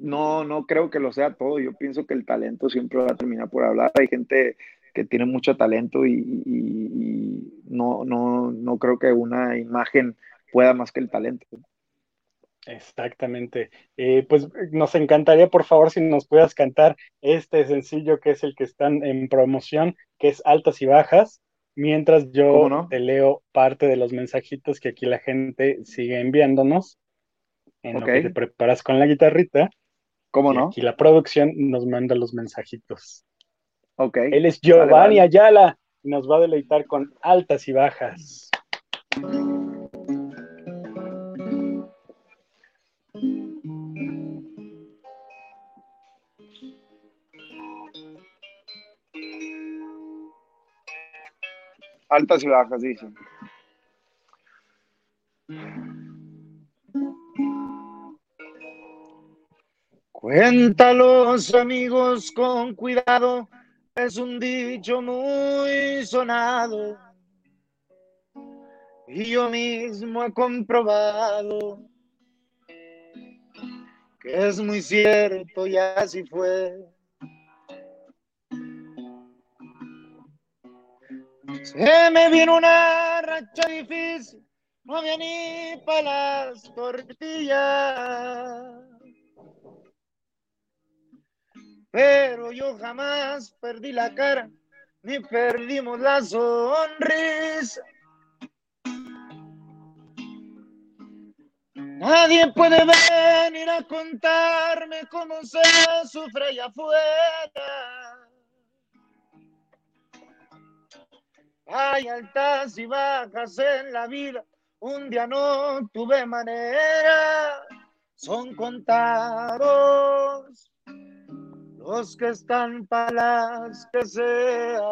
S2: no, no creo que lo sea todo. Yo pienso que el talento siempre va a terminar por hablar. Hay gente que tiene mucho talento y, no, no, no creo que una imagen pueda más que el talento.
S1: Exactamente. Eh, pues nos encantaría, por favor, si nos puedas cantar este sencillo que es el que están en promoción, que es Altas y Bajas, mientras yo te leo parte de los mensajitos que aquí la gente sigue enviándonos. En lo que te preparas con la guitarrita.
S2: ¿Cómo no?
S1: Y la producción nos manda los mensajitos.
S2: Ok.
S1: Él es Giovanni Ayala y nos va a deleitar con altas y bajas.
S2: Altas y bajas, dicen. Cuéntalos amigos con cuidado, es un dicho muy sonado. Y yo mismo he comprobado que es muy cierto y así fue. Se me vino una racha difícil, no había ni para las tortillas. Pero yo jamás perdí la cara, ni perdimos la sonrisa. Nadie puede venir a contarme cómo se sufre allá afuera. Hay altas y bajas en la vida, un día no tuve manera, son contados los que están para las que sean.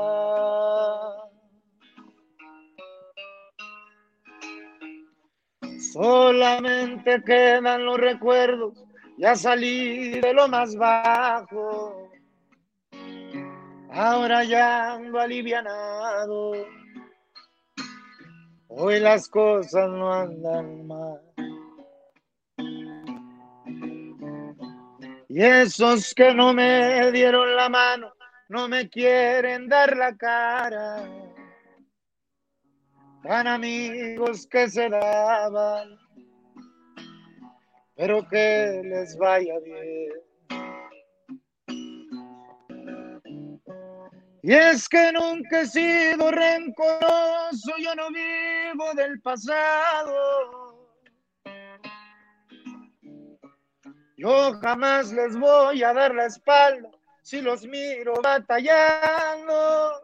S2: Solamente quedan los recuerdos, ya salí de lo más bajo. Ahora ya ando alivianado. Hoy las cosas no andan mal. Y esos que no me dieron la mano, no me quieren dar la cara tan amigos que se daban, pero que les vaya bien. Y es que nunca he sido rencoroso, yo no vivo del pasado. Yo jamás les voy a dar la espalda si los miro batallando.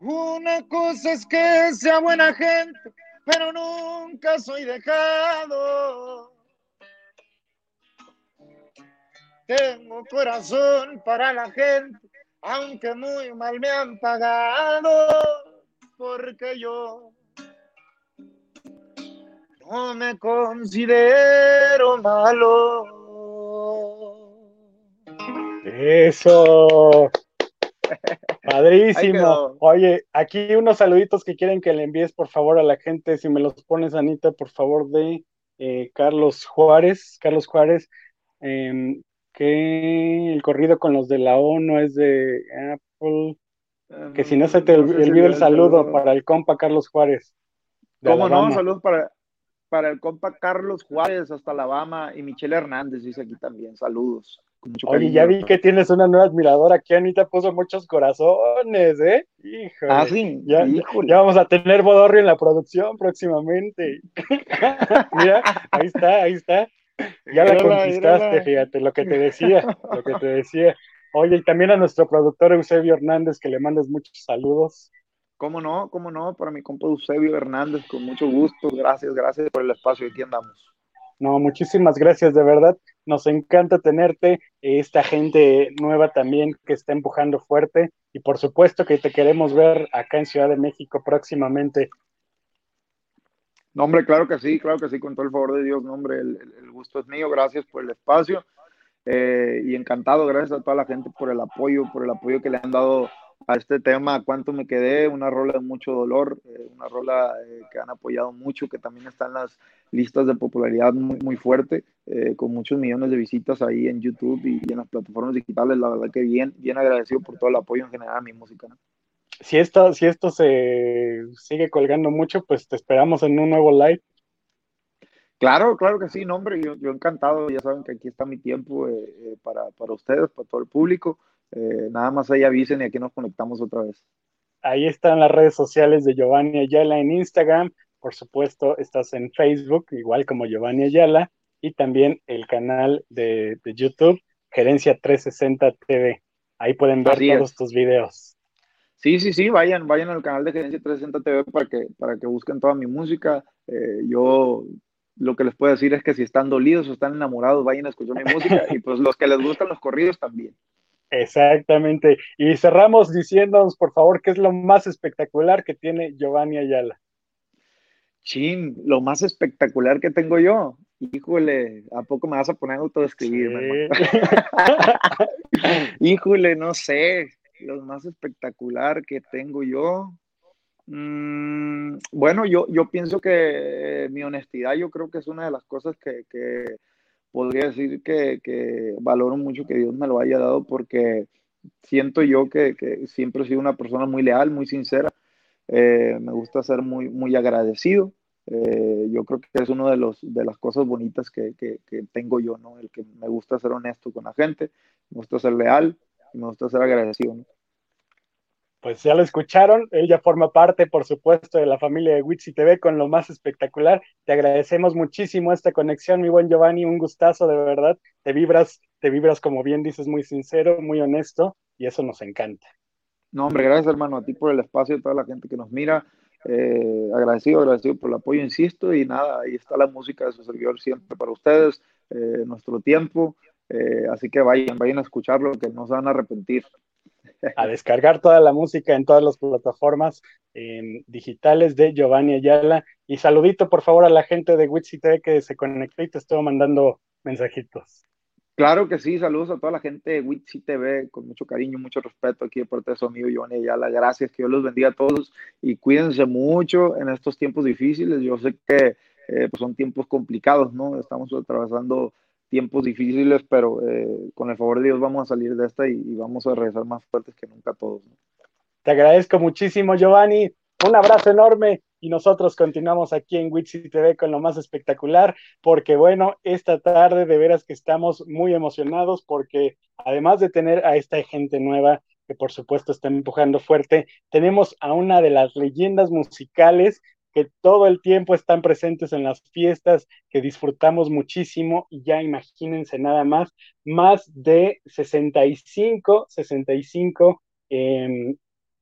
S2: Una cosa es que sea buena gente, pero nunca soy dejado. Tengo corazón para la gente, aunque muy mal me han pagado, porque yo no me considero malo.
S1: Eso. Padrísimo. Oye, aquí unos saluditos que quieren que le envíes, por favor, a la gente. Si me los pones, Anita, por favor, de eh, Carlos Juárez. Carlos Juárez, em, que el corrido con los de la ONU es de Apple. Que si no se te olvida el saludo para el compa Carlos Juárez.
S2: ¿Cómo no? Saludos para, para el compa Carlos Juárez hasta Alabama y Michelle Hernández dice aquí también. Saludos.
S1: Oye, ya vi que tienes una nueva admiradora. Aquí Anita puso muchos corazones, ¿eh? Híjole.
S2: Ah, sí.
S1: Ya, ya vamos a tener Bodorrio en la producción próximamente. Mira, ahí está, ahí está. Ya la conquistaste, fíjate, lo que te decía, lo que te decía. Oye, y también a nuestro productor Eusebio Hernández, que le mandes muchos saludos.
S2: ¿Cómo no? ¿Cómo no? Para mi compa Eusebio Hernández, con mucho gusto. Gracias, gracias por el espacio. Aquí andamos.
S1: No, muchísimas gracias, de verdad. Nos encanta tenerte, esta gente nueva también que está empujando fuerte y por supuesto que te queremos ver acá en Ciudad de México próximamente.
S2: No, hombre, claro que sí, claro que sí, con todo el favor de Dios, no, hombre, el, gusto es mío, gracias por el espacio eh, y encantado, gracias a toda la gente por el apoyo, por el apoyo que le han dado a este tema, cuánto me quedé, una rola de mucho dolor, eh, una rola eh, que han apoyado mucho, que también está en las listas de popularidad muy, muy fuerte, eh, con muchos millones de visitas ahí en YouTube y, en las plataformas digitales, la verdad que bien, bien agradecido por todo el apoyo en general a mi música.
S1: Si esto, si esto se sigue colgando mucho, pues te esperamos en un nuevo live.
S2: Claro, claro que sí, no, hombre, yo, yo encantado, ya saben que aquí está mi tiempo para, para ustedes, para todo el público. Eh, nada más ahí avisen y aquí nos conectamos otra vez.
S1: Ahí están las redes sociales de Giovanni Ayala en Instagram. Por supuesto, estás en Facebook, igual como Giovanni Ayala, y también el canal de, YouTube, Gerencia 360 TV. Ahí pueden ver todos tus videos.
S2: Sí, sí, sí, vayan, vayan al canal de Gerencia 360 TV para que, para que busquen toda mi música. Eh, yo lo que les puedo decir es que si están dolidos o están enamorados, vayan a escuchar mi música y pues los que les gustan los corridos también.
S1: Exactamente. Y cerramos diciéndonos, por favor, qué es lo más espectacular que tiene Giovanni Ayala.
S2: Chin, lo más espectacular que tengo yo. Híjole, ¿a poco me vas a poner a autodescribirme? Híjole, no sé. Lo más espectacular que tengo yo. Mm, bueno, yo, yo pienso que mi honestidad yo creo que es una de las cosas que, que podría decir que, valoro mucho que Dios me lo haya dado porque siento yo que, siempre he sido una persona muy leal, muy sincera. Eh, me gusta ser muy, muy agradecido. Eh, yo creo que es una de, los, de las cosas bonitas que, tengo yo, ¿no? El que me gusta ser honesto con la gente, me gusta ser leal y me gusta ser agradecido.
S1: Pues ya lo escucharon, él ya forma parte, por supuesto, de la familia de Witsi TV con lo más espectacular. Te agradecemos muchísimo esta conexión, mi buen Giovanni, un gustazo de verdad. Te vibras, te vibras como bien dices, muy sincero, muy honesto, y eso nos encanta.
S2: No, hombre, gracias hermano a ti por el espacio, a toda la gente que nos mira. Eh, agradecido, agradecido por el apoyo, insisto, y nada, ahí está la música de su servidor siempre para ustedes, eh, nuestro tiempo. Eh, así que vayan, vayan a escucharlo, que no se van a arrepentir
S1: a descargar toda la música en todas las plataformas digitales de Giovanni Ayala. Y saludito por favor a la gente de TV que se conectó y te estuvo mandando mensajitos.
S2: Claro que sí, saludos a toda la gente de Witsi TV, con mucho cariño, mucho respeto aquí de parte de su amigo Giovanni Ayala. Gracias, que Dios los bendiga a todos y cuídense mucho en estos tiempos difíciles. Yo sé que eh, pues son tiempos complicados, ¿no? Estamos atravesando tiempos difíciles, pero eh, con el favor de Dios vamos a salir de esta y, vamos a regresar más fuertes que nunca todos.
S1: Te agradezco muchísimo, Giovanni. Un abrazo enorme y nosotros continuamos aquí en Witsi TV con lo más espectacular, porque bueno, esta tarde de veras que estamos muy emocionados porque además de tener a esta gente nueva que por supuesto está empujando fuerte, tenemos a una de las leyendas musicales que todo el tiempo están presentes en las fiestas, que disfrutamos muchísimo y ya imagínense nada más, más de 65, 65 em,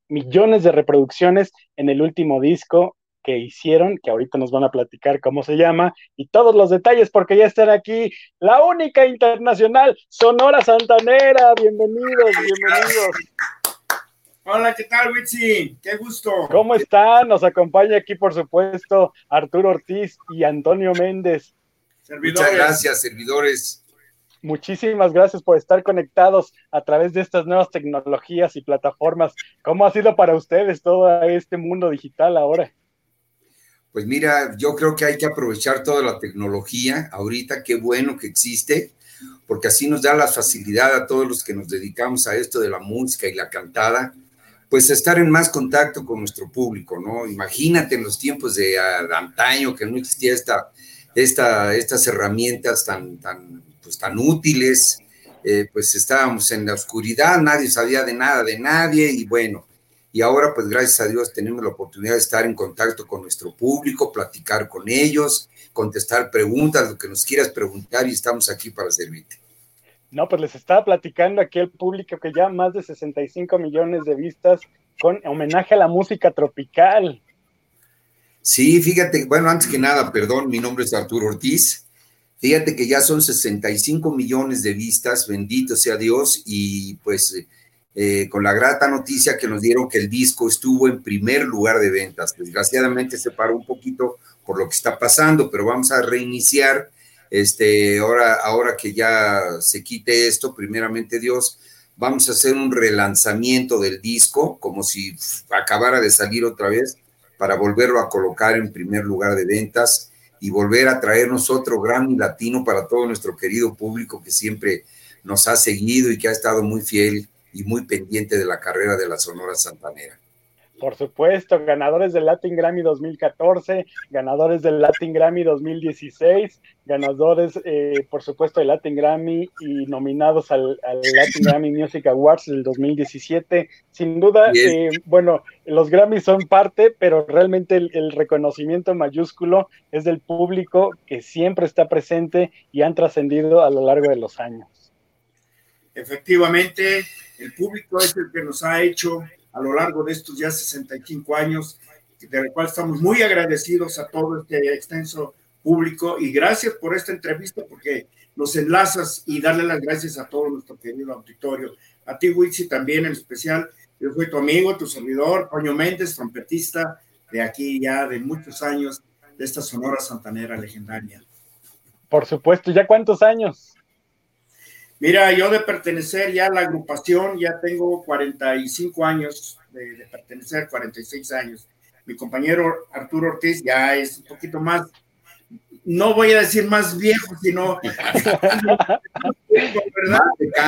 S1: millones de reproducciones en el último disco que hicieron, que ahorita nos van a platicar cómo se llama, y todos los detalles, porque ya están aquí la única internacional, Sonora Santanera, bienvenidos, bienvenidos.
S3: Hola, ¿qué tal, Witsi? Qué gusto.
S1: ¿Cómo están? Nos acompaña aquí, por supuesto, Arturo Ortiz y Antonio Méndez.
S4: Muchas gracias, servidores.
S1: Muchísimas gracias por estar conectados a través de estas nuevas tecnologías y plataformas. ¿Cómo ha sido para ustedes todo este mundo digital ahora?
S4: Pues mira, yo creo que hay que aprovechar toda la tecnología ahorita, qué bueno que existe, porque así nos da la facilidad a todos los que nos dedicamos a esto de la música y la cantada, pues estar en más contacto con nuestro público, ¿no? Imagínate en los tiempos de, antaño que no existía esta, esta, estas herramientas tan, tan, pues, tan útiles, eh, pues estábamos en la oscuridad, nadie sabía de nada de nadie y bueno, y ahora pues gracias a Dios tenemos la oportunidad de estar en contacto con nuestro público, platicar con ellos, contestar preguntas, lo que nos quieras preguntar y estamos aquí para servirte.
S1: No, pues les estaba platicando aquí el público que ya más de 65 millones de vistas con homenaje a la música tropical.
S4: Sí, fíjate, bueno, antes que nada, perdón, mi nombre es Arturo Ortiz. Fíjate que ya son 65 millones de vistas, bendito sea Dios, y pues eh, con la grata noticia que nos dieron que el disco estuvo en primer lugar de ventas. Desgraciadamente se paró un poquito por lo que está pasando, pero vamos a reiniciar este, ahora, ahora que ya se quite esto, primeramente Dios, vamos a hacer un relanzamiento del disco, como si acabara de salir otra vez, para volverlo a colocar en primer lugar de ventas y volver a traernos otro Grammy Latino para todo nuestro querido público que siempre nos ha seguido y que ha estado muy fiel y muy pendiente de la carrera de la Sonora Santanera
S1: por supuesto, ganadores del Latin Grammy 2014, ganadores del Latin Grammy 2016, ganadores, eh, por supuesto, del Latin Grammy y nominados al, Latin Grammy Music Awards del 2017. Sin duda, eh, bueno, los Grammys son parte, pero realmente el, reconocimiento mayúsculo es del público que siempre está presente y han trascendido a lo largo de los años.
S3: Efectivamente, el público es el que nos ha hecho a lo largo de estos ya 65 años, de lo cual estamos muy agradecidos a todo este extenso público y gracias por esta entrevista porque nos enlazas y darle las gracias a todo nuestro querido auditorio. A ti, Wixi, también en especial. Yo soy tu amigo, tu servidor, Toño Méndez, trompetista de aquí ya de muchos años, de esta Sonora Santanera legendaria.
S1: Por supuesto, ¿ya cuántos años?
S3: Mira, yo de pertenecer ya a la agrupación, ya tengo 45 años de, pertenecer, 46 años. Mi compañero Arturo Ortiz ya es un poquito más, no voy a decir más viejo, sino
S1: ¿verdad?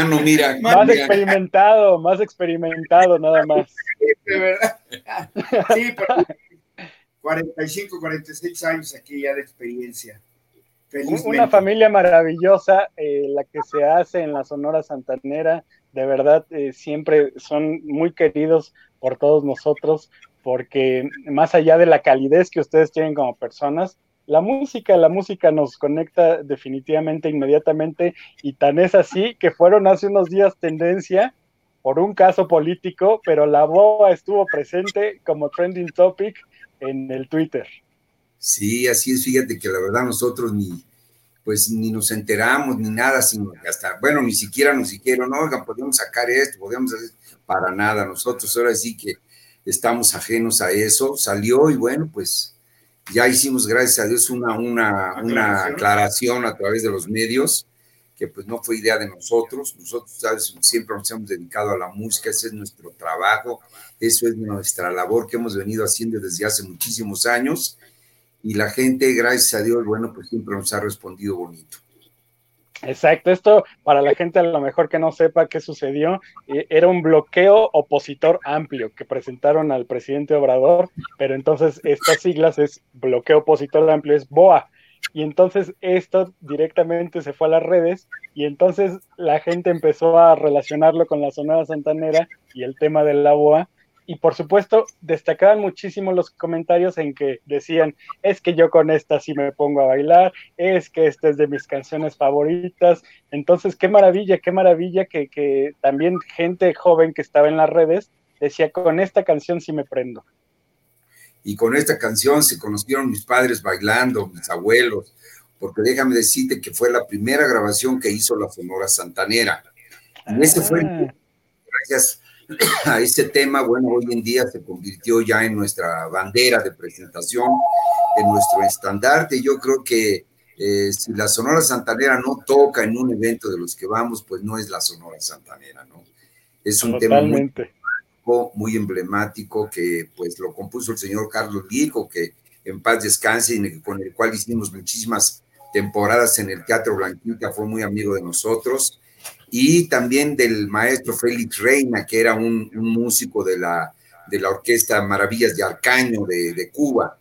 S1: Más mira. Más experimentado, más experimentado, nada más.
S3: Sí, 45, 46 años aquí ya de experiencia.
S1: Una familia maravillosa, eh, la que se hace en la Sonora Santanera, de verdad eh, siempre son muy queridos por todos nosotros, porque más allá de la calidez que ustedes tienen como personas, la música, la música nos conecta definitivamente inmediatamente. Y tan es así que fueron hace unos días tendencia por un caso político, pero la boa estuvo presente como trending topic en el Twitter.
S4: Sí, así es, fíjate que la verdad nosotros ni, pues ni nos enteramos ni nada, sino hasta, bueno, ni siquiera nos dijeron, no, oigan, podemos sacar esto, podemos hacer, para nada, nosotros ahora sí que estamos ajenos a eso, salió y bueno, pues ya hicimos, gracias a Dios, una, una, una aclaración a través de los medios, que pues no fue idea de nosotros, nosotros, ¿sabes? siempre nos hemos dedicado a la música, ese es nuestro trabajo, eso es nuestra labor que hemos venido haciendo desde hace muchísimos años, y la gente, gracias a Dios, bueno, pues siempre nos ha respondido bonito.
S1: Exacto, esto para la gente a lo mejor que no sepa qué sucedió, eh, era un bloqueo opositor amplio que presentaron al presidente Obrador, pero entonces estas siglas es bloqueo opositor amplio, es BOA. Y entonces esto directamente se fue a las redes y entonces la gente empezó a relacionarlo con la Sonora Santanera y el tema de la BOA y por supuesto destacaban muchísimo los comentarios en que decían, es que yo con esta sí me pongo a bailar, es que esta es de mis canciones favoritas. Entonces, qué maravilla, qué maravilla que, que también gente joven que estaba en las redes decía, con esta canción sí me prendo.
S4: Y con esta canción se conocieron mis padres bailando, mis abuelos, porque déjame decirte que fue la primera grabación que hizo la Sonora Santanera. Y ese fue, ah. gracias a este tema, bueno, hoy en día se convirtió ya en nuestra bandera de presentación, en nuestro estandarte. Yo creo que eh, si la Sonora Santanera no toca en un evento de los que vamos, pues no es la Sonora Santanera, ¿no? Es un tema muy, muy, emblemático que pues lo compuso el señor Carlos Vico, que en paz descanse y con el cual hicimos muchísimas temporadas en el Teatro Blanquita, fue muy amigo de nosotros y también del maestro Félix Reina, que era un, músico de la, de la Orquesta Maravillas de Arcaño de, Cuba.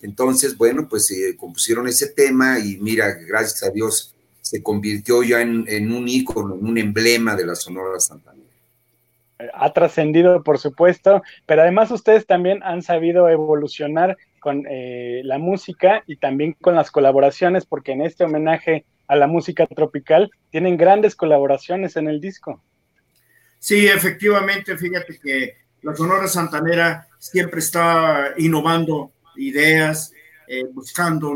S4: Entonces, bueno, pues eh, compusieron ese tema y mira, gracias a Dios se convirtió ya en, un ícono, en un emblema de la Sonora Santanera.
S1: Ha trascendido, por supuesto, pero además ustedes también han sabido evolucionar con eh, la música y también con las colaboraciones, porque en este homenaje a la música tropical, tienen grandes colaboraciones en el disco.
S3: Sí, efectivamente, fíjate que la Sonora Santanera siempre está innovando ideas, eh, buscando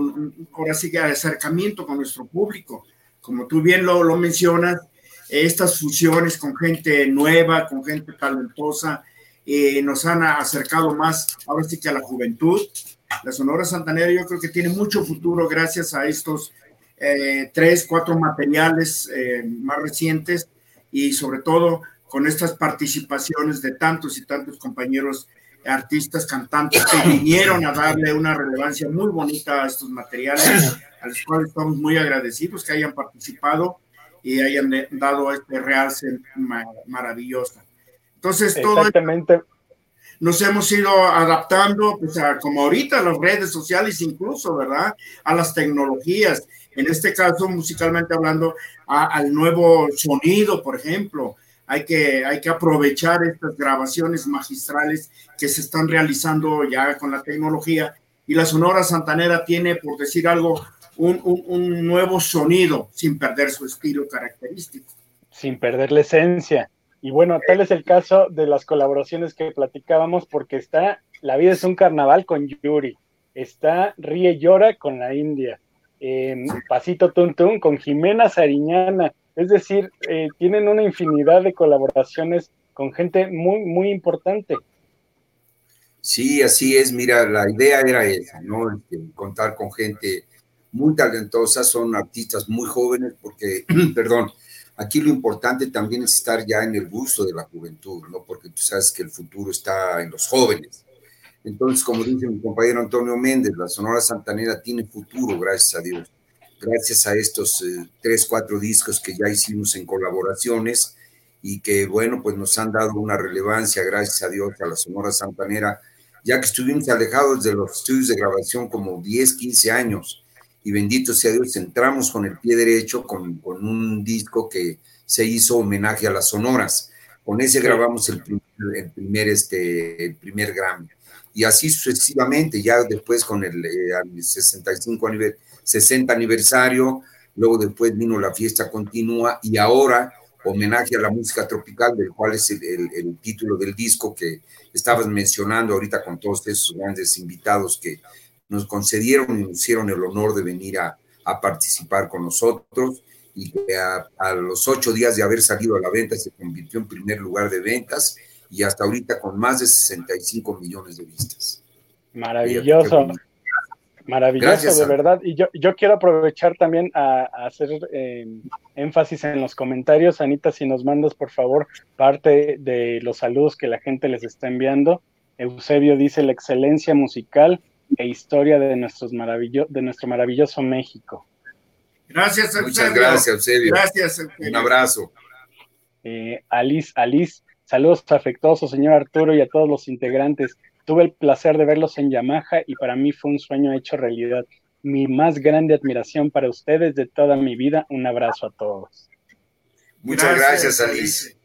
S3: ahora sí que acercamiento con nuestro público. Como tú bien lo, lo mencionas, estas fusiones con gente nueva, con gente talentosa, eh, nos han acercado más ahora sí que a la juventud. La Sonora Santanera yo creo que tiene mucho futuro gracias a estos eh, tres, cuatro materiales eh, más recientes y sobre todo con estas participaciones de tantos y tantos compañeros artistas, cantantes que vinieron a darle una relevancia muy bonita a estos materiales, a los cuales estamos muy agradecidos que hayan participado y hayan dado este realce maravilloso. Entonces, todo nos hemos ido adaptando, pues, a, como ahorita, a las redes sociales incluso, ¿verdad? A las tecnologías en este caso musicalmente hablando, al nuevo sonido, por ejemplo. Hay que, hay que aprovechar estas grabaciones magistrales que se están realizando ya con la tecnología. Y la Sonora Santanera tiene, por decir algo, un, un nuevo sonido sin perder su estilo característico.
S1: Sin perder la esencia. Y bueno, tal es el caso de las colaboraciones que platicábamos, porque está La vida es un carnaval con Yuri, está Ríe Llora con la India, Pasito Tuntun con Jimena Sariñana. Es decir, eh, tienen una infinidad de colaboraciones con gente muy, muy importante.
S4: Sí, así es. Mira, la idea era esa, ¿no? Este, contar con gente muy talentosa, son artistas muy jóvenes, porque, perdón, aquí lo importante también es estar ya en el gusto de la juventud, ¿no? Porque tú sabes que el futuro está en los jóvenes. Entonces, como dice mi compañero Antonio Méndez, la Sonora Santanera tiene futuro, gracias a Dios. Gracias a estos eh, tres, cuatro discos que ya hicimos en colaboraciones y que, bueno, pues nos han dado una relevancia, gracias a Dios, a la Sonora Santanera, ya que estuvimos alejados de los estudios de grabación como 10, 15 años. Y bendito sea Dios, entramos con el pie derecho con, con un disco que se hizo homenaje a las sonoras. Con ese grabamos el primer, el primer, este, el primer Grammy. Y así sucesivamente, ya después con el, 65 aniversario, 60 aniversario, luego después vino la fiesta continua y ahora homenaje a la música tropical, del cual es el, título del disco que estabas mencionando ahorita con todos esos grandes invitados que nos concedieron y nos hicieron el honor de venir a, a participar con nosotros y que a, a, los ocho días de haber salido a la venta se convirtió en primer lugar de ventas y hasta ahorita con más de 65 millones de vistas.
S1: Maravilloso. Maravilloso, de verdad. Y yo, yo quiero aprovechar también a, hacer eh, énfasis en los comentarios. Anita, si nos mandas, por favor, parte de los saludos que la gente les está enviando. Eusebio dice la excelencia musical e historia de, nuestros maravillo de nuestro maravilloso México.
S3: Gracias, Eusebio.
S4: Muchas gracias, Eusebio.
S3: Gracias, Eusebio.
S4: Un abrazo.
S1: Eh, Alice, Alice, saludos afectuosos, señor Arturo, y a todos los integrantes. Tuve el placer de verlos en Yamaha y para mí fue un sueño hecho realidad. Mi más grande admiración para ustedes de toda mi vida. Un abrazo a todos.
S4: Muchas gracias, Alice.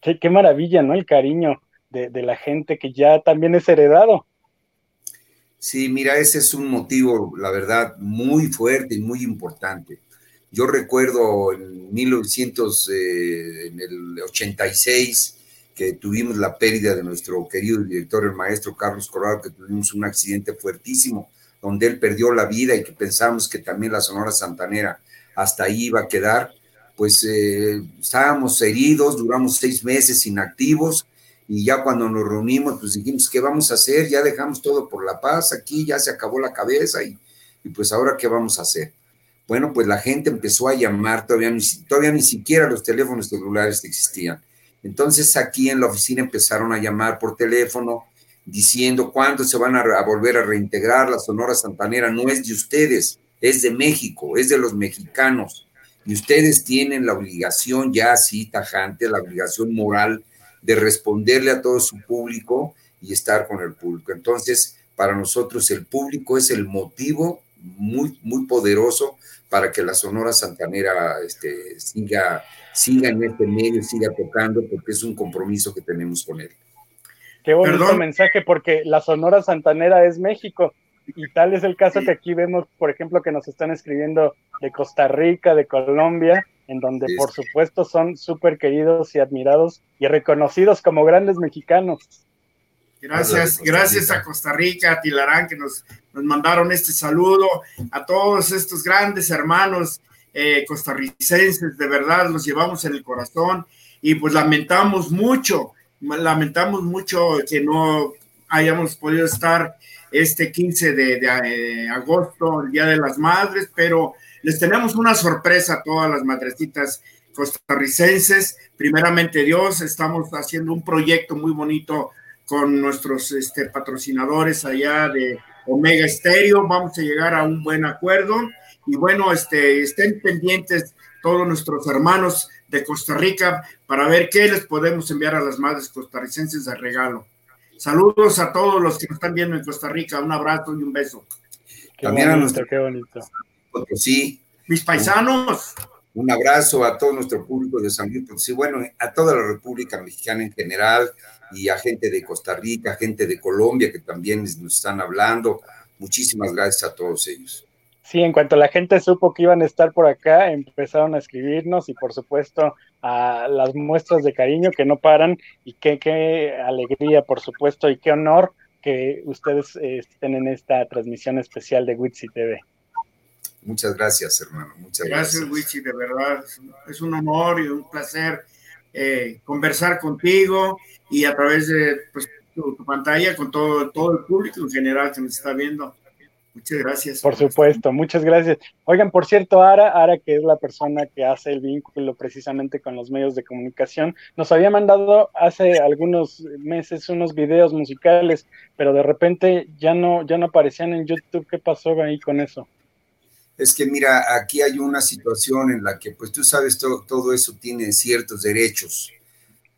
S1: Qué, maravilla, ¿no? El cariño de, de la gente que ya también es heredado.
S4: Sí, mira, ese es un motivo, la verdad, muy fuerte y muy importante. Yo recuerdo en 1986 que tuvimos la pérdida de nuestro querido director, el maestro Carlos Corrado, que tuvimos un accidente fuertísimo, donde él perdió la vida y que pensamos que también la Sonora Santanera hasta ahí iba a quedar, pues eh, estábamos heridos, duramos seis meses inactivos y ya cuando nos reunimos, pues dijimos, ¿qué vamos a hacer? Ya dejamos todo por la paz, aquí ya se acabó la cabeza y, y pues ahora, ¿qué vamos a hacer? Bueno, pues la gente empezó a llamar, todavía ni, todavía ni siquiera los teléfonos celulares existían entonces aquí en la oficina empezaron a llamar por teléfono diciendo cuándo se van a, volver a reintegrar. La Sonora Santanera no es de ustedes, es de México, es de los mexicanos. Y ustedes tienen la obligación ya así tajante, la obligación moral de responderle a todo su público y estar con el público. Entonces, para nosotros el público es el motivo muy, muy poderoso para que la Sonora Santanera este, siga siga en este medio, siga tocando, porque es un compromiso que tenemos con él.
S1: Qué bonito mensaje, porque la Sonora Santanera es México, y tal es el caso que aquí vemos, por ejemplo, que nos están escribiendo de Costa Rica, de Colombia, en donde por supuesto son súper queridos y admirados y reconocidos como grandes mexicanos.
S3: Gracias, gracias a Costa Rica, a Tilarán, que nos, nos mandaron este saludo, a todos estos grandes hermanos eh, costarricenses, de verdad los llevamos en el corazón y pues lamentamos mucho, lamentamos mucho que no hayamos podido estar este 15 de, eh, agosto, el Día de las Madres, pero les tenemos una sorpresa a todas las madrecitas costarricenses. Primeramente Dios, estamos haciendo un proyecto muy bonito con nuestros este, patrocinadores allá de Omega Stereo. Vamos a llegar a un buen acuerdo y bueno, este, estén pendientes todos nuestros hermanos de Costa Rica para ver qué les podemos enviar a las madres costarricenses de regalo. Saludos a todos los que nos están viendo en Costa Rica. Un abrazo y un beso.
S1: También a nuestro, qué bonito.
S4: Sí.
S3: Mis paisanos.
S4: Un abrazo a todo nuestro público de San Luis Potosí, bueno, a toda la República Mexicana en general y a gente de Costa Rica, gente de Colombia que también nos están hablando. Muchísimas gracias a todos ellos.
S1: Sí, en cuanto la gente supo que iban a estar por acá, empezaron a escribirnos y por supuesto a las muestras de cariño que no paran y qué, qué alegría, por supuesto, y qué honor que ustedes eh, estén en esta transmisión especial de Witsi TV.
S4: Muchas gracias, hermano. Muchas gracias.
S3: Gracias, Witsi, de verdad. Es un honor y un placer eh, conversar contigo y a través de pues, tu, tu, pantalla con todo, todo el público en general que nos está viendo. Muchas gracias.
S1: Por supuesto, muchas gracias. Oigan, por cierto, Ara, Ara, que es la persona que hace el vínculo precisamente con los medios de comunicación, nos había mandado hace algunos meses unos videos musicales, pero de repente ya no, ya no aparecían en YouTube. ¿Qué pasó ahí con eso?
S4: Es que mira, aquí hay una situación en la que, pues tú sabes, todo, todo eso tiene ciertos derechos.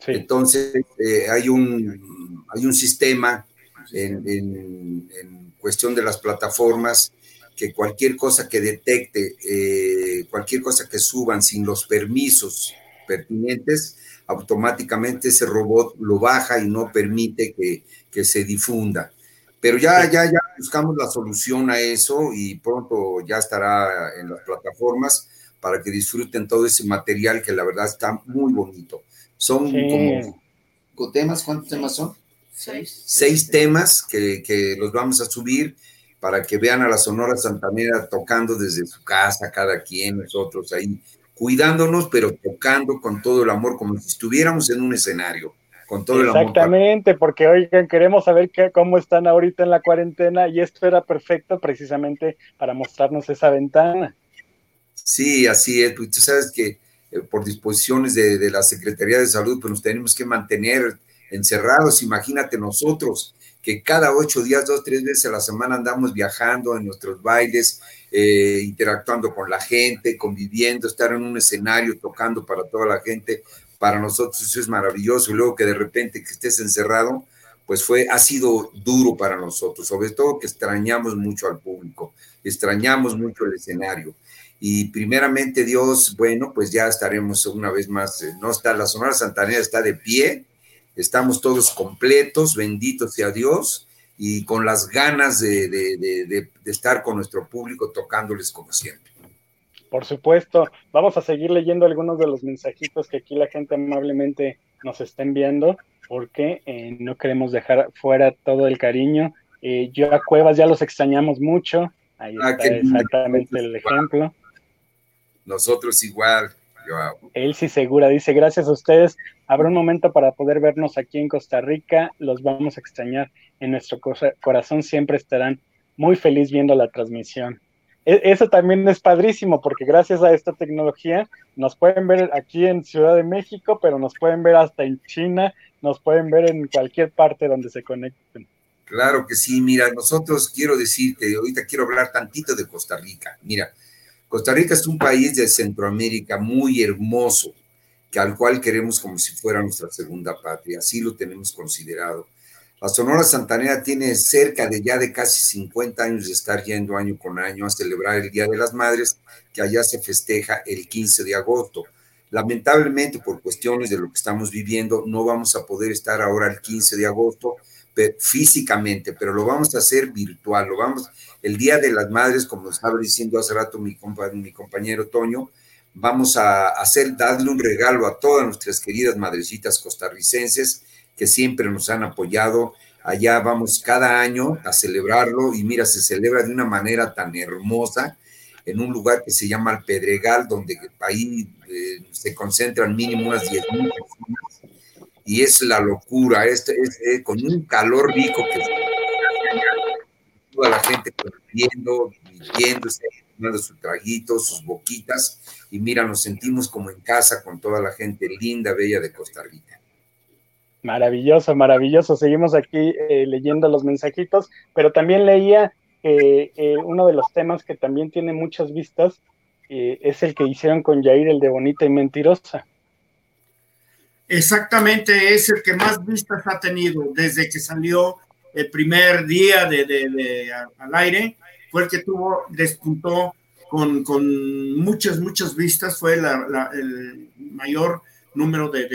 S4: Entonces, eh, hay, un, hay un sistema en, en cuestión de las plataformas, que cualquier cosa que detecte, eh, cualquier cosa que suban sin los permisos pertinentes, automáticamente ese robot lo baja y no permite que, que se difunda. Pero ya, ya, ya buscamos la solución a eso y pronto ya estará en las plataformas para que disfruten todo ese material que la verdad está muy bonito. Son como temas, ¿cuántos temas son? Seis. temas que, los vamos a subir para que vean a la Sonora Santanera tocando desde su casa, cada quien, nosotros ahí, cuidándonos, pero tocando con todo el amor, como si estuviéramos en un escenario. Con todo el
S1: amor. Exactamente, porque oigan, queremos saber cómo están ahorita en la cuarentena y esto era perfecto precisamente para mostrarnos esa ventana.
S4: Sí, así es. Pues tú sabes que eh, por disposiciones de, de, la Secretaría de Salud, pues nos tenemos que mantener encerrados. Imagínate nosotros que cada ocho días, dos, tres veces a la semana andamos viajando en nuestros bailes, eh, interactuando con la gente, conviviendo, estar en un escenario, tocando para toda la gente. Para nosotros eso es maravilloso. Y luego que de repente que estés encerrado, pues fue, ha sido duro para nosotros, sobre todo que extrañamos mucho al público, extrañamos mucho el escenario. Y primeramente Dios, bueno, pues ya estaremos una vez más, eh, no está, la Sonora Santanera está de pie, estamos todos completos, bendito sea Dios, y con las ganas de, estar con nuestro público tocándoles como siempre.
S1: Por supuesto, vamos a seguir leyendo algunos de los mensajitos que aquí la gente amablemente nos está enviando, porque eh, no queremos dejar fuera todo el cariño. Eh, yo a Cuevas ya los extrañamos mucho, ahí ah, está exactamente el ejemplo.
S4: Nosotros igual,
S1: él sí segura, dice, gracias a ustedes, habrá un momento para poder vernos aquí en Costa Rica, los vamos a extrañar, en nuestro corazón siempre estarán muy feliz viendo la transmisión. E, eso también es padrísimo porque gracias a esta tecnología nos pueden ver aquí en Ciudad de México, pero nos pueden ver hasta en China, nos pueden ver en cualquier parte donde se conecten.
S4: Claro que sí, mira, nosotros quiero decirte, ahorita quiero hablar tantito de Costa Rica. Mira, Costa Rica es un país de Centroamérica muy hermoso, que al cual queremos como si fuera nuestra segunda patria, así lo tenemos considerado. La Sonora Santanera tiene cerca de ya de casi 50 años de estar yendo año con año a celebrar el Día de las Madres, que allá se festeja el 15 de agosto. Lamentablemente, por cuestiones de lo que estamos viviendo, no vamos a poder estar ahora el 15 de agosto físicamente, pero lo vamos a hacer virtual, lo vamos, el Día de las Madres, como estaba diciendo hace rato mi, mi compañero Toño, vamos a hacer, darle un regalo a todas nuestras queridas madrecitas costarricenses que siempre nos han apoyado. Allá vamos cada año a celebrarlo y mira, se celebra de una manera tan hermosa en un lugar que se llama El Pedregal, donde ahí eh, se concentran mínimo unas 10 mil personas y es la locura, este, es, eh, con un calor rico que toda la gente viendo, viviéndose, tomando sus traguitos, sus boquitas, y mira, nos sentimos como en casa con toda la gente linda, bella de Costa Rica.
S1: Maravilloso, maravilloso. Seguimos aquí eh, leyendo los mensajitos, pero también leía que eh, uno de los temas que también tiene muchas vistas es el que hicieron con Jair, el de Bonita y Mentirosa.
S3: Exactamente es el que más vistas ha tenido desde que salió el primer día de, al aire, fue el que tuvo, despuntó con, con muchas, muchas vistas, fue el mayor número de,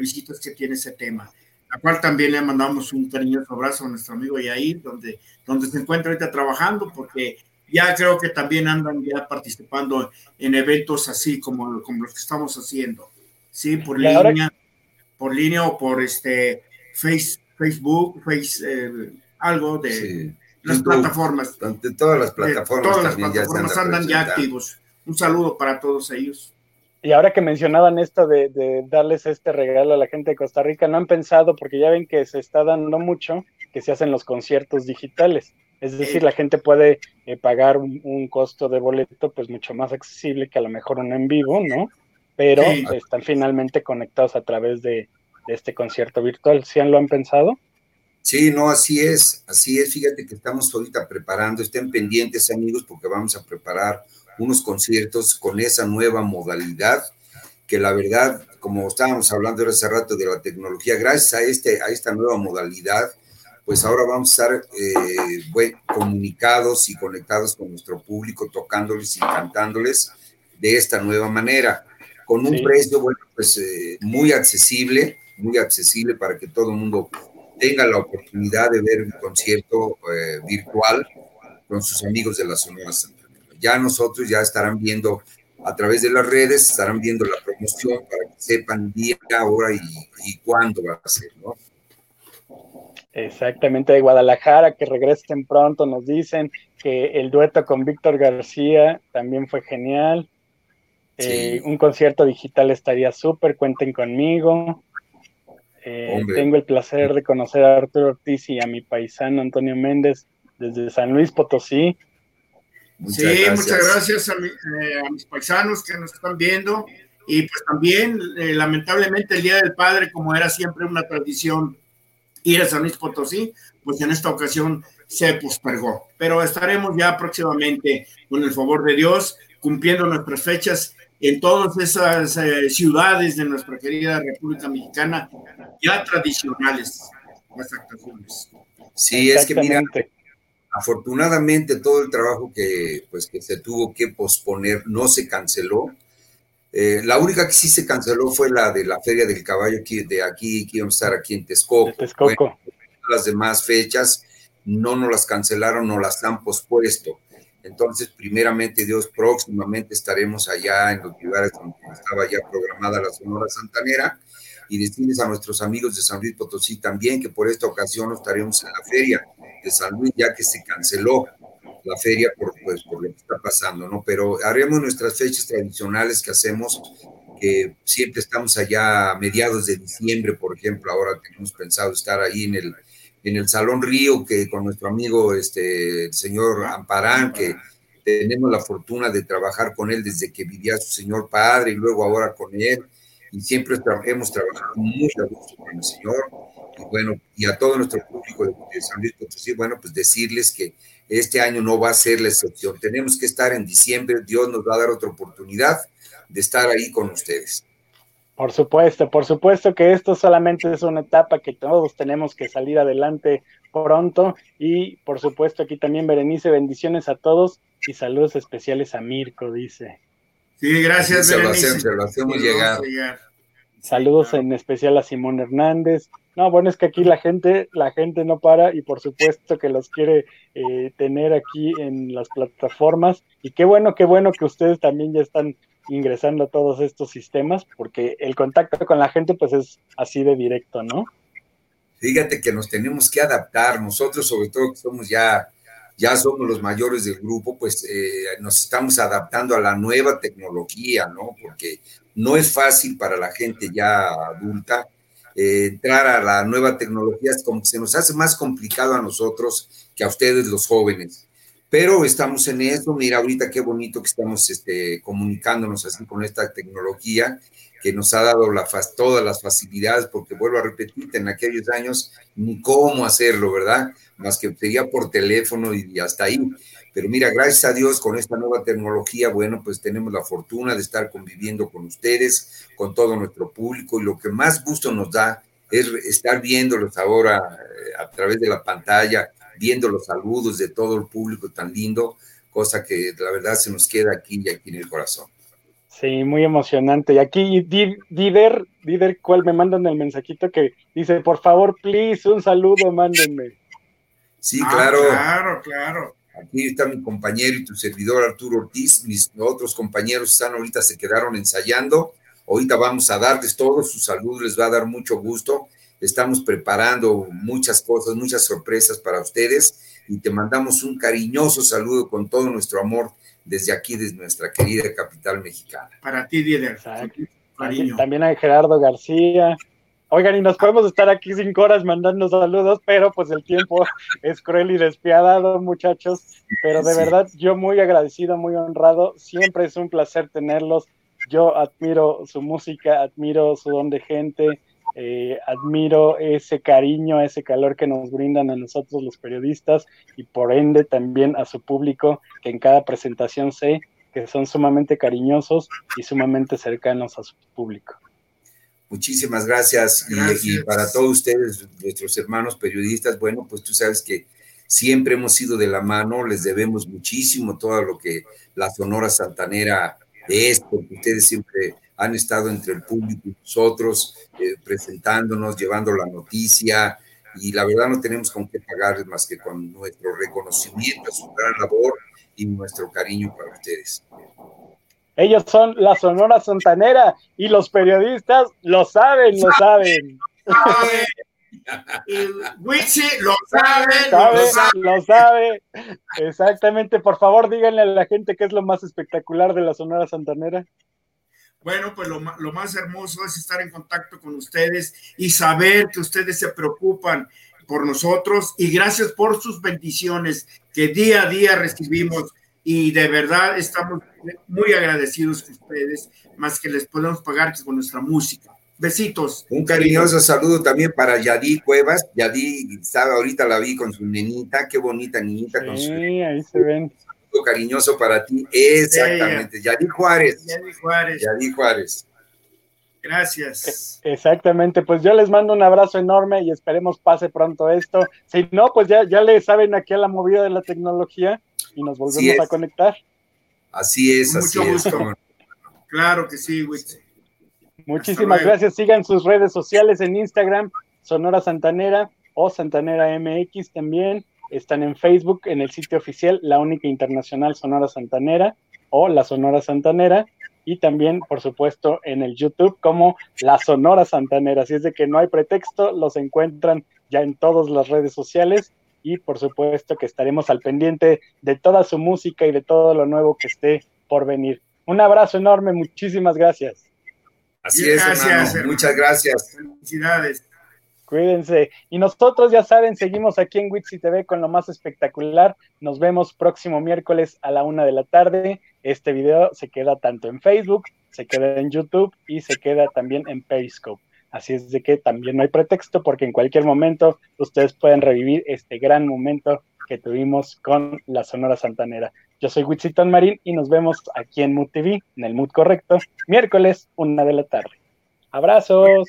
S3: visitas que tiene ese tema, la cual también le mandamos un cariñoso abrazo a nuestro amigo Yair, donde, donde se encuentra ahorita trabajando, porque ya creo que también andan ya participando en eventos así como, como los que estamos haciendo, sí, por línea por línea o por este face, Facebook, face, eh, algo de las plataformas.
S4: De todas las plataformas.
S3: todas las plataformas andan ya activos. Un saludo para todos ellos.
S1: Y ahora que mencionaban esto de, de, darles este regalo a la gente de Costa Rica, ¿no han pensado, porque ya ven que se está dando mucho, que se hacen los conciertos digitales? Es decir, la gente puede eh, pagar un, costo de boleto pues mucho más accesible que a lo mejor un en vivo, ¿no? Pero están finalmente conectados a través de, este concierto virtual. ¿Sí lo han pensado?
S4: Sí, no, así es, así es. Fíjate que estamos ahorita preparando, estén pendientes amigos, porque vamos a preparar unos conciertos con esa nueva modalidad, que la verdad, como estábamos hablando hace rato de la tecnología, gracias a, este, a esta nueva modalidad, pues ahora vamos a estar eh, comunicados y conectados con nuestro público, tocándoles y cantándoles de esta nueva manera, con un precio, bueno, pues eh, muy accesible, muy accesible para que todo el mundo tenga la oportunidad de ver un concierto eh, virtual con sus amigos de la Sonora Santanera. Ya nosotros ya estarán viendo a través de las redes, estarán viendo la promoción para que sepan día, hora y, y cuándo va a ser, ¿no?
S1: Exactamente, de Guadalajara, que regresen pronto, nos dicen que el dueto con Víctor García también fue genial. Eh, un concierto digital estaría súper, cuenten conmigo. Eh, tengo el placer de conocer a Arturo Ortiz y a mi paisano Antonio Méndez desde San Luis Potosí.
S3: Sí, muchas gracias eh, a, mis paisanos que nos están viendo y pues también lamentablemente el Día del Padre, como era siempre una tradición ir a San Luis Potosí, pues en esta ocasión se postergó. Pero estaremos ya próximamente, con el favor de Dios, cumpliendo nuestras fechas en todas esas eh, ciudades de nuestra querida República Mexicana, ya tradicionales las actuaciones.
S4: Sí, es que mira, afortunadamente todo el trabajo que, pues, que se tuvo que posponer no se canceló. Eh, la única que sí se canceló fue la de la Feria del Caballo aquí, de aquí, que íbamos a estar aquí en Texcoco. las demás fechas no nos las cancelaron, no las han pospuesto. Entonces, primeramente Dios, próximamente estaremos allá en los lugares donde estaba ya programada la Sonora Santanera y decirles a nuestros amigos de San Luis Potosí también que por esta ocasión estaremos en la feria de San Luis ya que se canceló la feria por, pues, por lo que está pasando, ¿no? Pero haremos nuestras fechas tradicionales que hacemos, que siempre estamos allá a mediados de diciembre, por ejemplo, ahora tenemos pensado estar ahí en el en el Salón Río, que con nuestro amigo, este, el señor Amparán, que tenemos la fortuna de trabajar con él desde que vivía su señor padre y luego ahora con él, y siempre hemos trabajado muy a gusto con el señor, bueno, y a todo nuestro público de, San Luis Potosí, bueno, pues decirles que este año no va a ser la excepción, tenemos que estar en diciembre, Dios nos va a dar otra oportunidad de estar ahí con ustedes.
S1: Por supuesto, por supuesto que esto solamente es una etapa que todos tenemos que salir adelante pronto y por supuesto aquí también Berenice, bendiciones a todos y saludos especiales a Mirko, dice.
S3: Sí, gracias.
S4: Berenice. Se lo hacemos llegar.
S1: Saludos en especial a Simón Hernández. No, bueno, es que aquí la gente, la gente no para y por supuesto que los quiere eh, tener aquí en las plataformas. Y qué bueno, qué bueno que ustedes también ya están ingresando a todos estos sistemas, porque el contacto con la gente pues es así de directo, ¿no?
S4: Fíjate que nos tenemos que adaptar, nosotros sobre todo que somos ya, ya somos los mayores del grupo, pues eh, nos estamos adaptando a la nueva tecnología, ¿no? Porque no es fácil para la gente ya adulta eh, entrar a la nueva tecnología, se nos hace más complicado a nosotros que a ustedes los jóvenes pero estamos en eso. Mira, ahorita qué bonito que estamos este, comunicándonos así con esta tecnología que nos ha dado la, todas las facilidades, porque vuelvo a repetirte, en aquellos años ni cómo hacerlo, ¿verdad? Más que sería por teléfono y, hasta ahí. Pero mira, gracias a Dios con esta nueva tecnología, bueno, pues tenemos la fortuna de estar conviviendo con ustedes, con todo nuestro público, y lo que más gusto nos da es estar viéndolos ahora eh, a través de la pantalla, viendo los saludos de todo el público tan lindo, cosa que la verdad se nos queda aquí y aquí en el corazón.
S1: Sí, muy emocionante. Y aquí Dider, Dider, ¿cuál me mandan el mensajito que dice, por favor, please, un saludo, mándenme.
S4: Sí, ah, claro.
S3: claro, claro.
S4: Aquí está mi compañero y tu servidor Arturo Ortiz. Mis otros compañeros están ahorita, se quedaron ensayando. Ahorita vamos a darles todos su salud, les va a dar mucho gusto. Estamos preparando muchas cosas, muchas sorpresas para ustedes y te mandamos un cariñoso saludo con todo nuestro amor desde aquí, desde nuestra querida capital mexicana.
S3: Para ti, Dieder.
S1: También, a Gerardo García. Oigan, y nos podemos estar aquí cinco horas mandando saludos, pero pues el tiempo es cruel y despiadado, muchachos. Pero de verdad, yo muy agradecido, muy honrado. Siempre es un placer tenerlos. Yo admiro su música, admiro su don de gente, eh, admiro ese cariño, ese calor que nos brindan a nosotros los periodistas y por ende también a su público, que en cada presentación sé que son sumamente cariñosos y sumamente cercanos a su público.
S4: Muchísimas gracias. Y, para todos ustedes, nuestros hermanos periodistas, bueno, pues tú sabes que siempre hemos ido de la mano, les debemos muchísimo todo lo que la Sonora Santanera es, porque ustedes siempre han estado entre el público y nosotros, eh, presentándonos, llevando la noticia, y la verdad no tenemos con qué pagarles más que con nuestro reconocimiento a su gran labor y nuestro cariño para ustedes.
S1: Ellos son la Sonora Santanera y los periodistas lo saben, lo saben.
S3: Wixi lo sabe,
S1: lo sabe. Exactamente. Por favor, díganle a la gente qué es lo más espectacular de la Sonora Santanera.
S3: Bueno, pues lo, lo, más hermoso es estar en contacto con ustedes y saber que ustedes se preocupan por nosotros y gracias por sus bendiciones que día a día recibimos y de verdad estamos muy agradecidos con ustedes, más que les podemos pagar con nuestra música. Besitos.
S4: Un cariñoso saludo también para Yadí Cuevas. Yadí estaba ahorita la vi con su nenita, qué bonita niñita con
S1: su ahí se ven. Un
S4: saludo cariñoso para ti. Exactamente. Yadí Juárez.
S3: Yadí Juárez.
S4: Yadí Juárez.
S3: Gracias.
S1: E, exactamente, pues yo les mando un abrazo enorme y esperemos pase pronto esto. Si no, pues ya, ya le saben aquí a la movida de la tecnología y nos volvemos a conectar.
S4: Así es, así es.
S3: Claro que sí, Wix.
S1: Muchísimas gracias. Sigan sus redes sociales en Instagram, Sonora Santanera o Santanera MX también. Están en Facebook, en el sitio oficial, la única internacional Sonora Santanera o la Sonora Santanera. Y también, por supuesto, en el YouTube como la Sonora Santanera. Así es de que no hay pretexto, los encuentran ya en todas las redes sociales y por supuesto que estaremos al pendiente de toda su música y de todo lo nuevo que esté por venir. Un abrazo enorme, muchísimas gracias.
S4: Así es, gracias, muchas gracias.
S3: Felicidades.
S1: Cuídense. Y nosotros, ya saben, seguimos aquí en Wixi TV con lo más espectacular. Nos vemos próximo miércoles a la una de la tarde. Este video se queda tanto en Facebook, se queda en YouTube y se queda también en Periscope. Así es de que también no hay pretexto porque en cualquier momento ustedes pueden revivir este gran momento que tuvimos con la Sonora Santanera. Yo soy Witsiton Marín y nos vemos aquí en Mood TV, en el Mood correcto, miércoles, una de la tarde. Abrazos.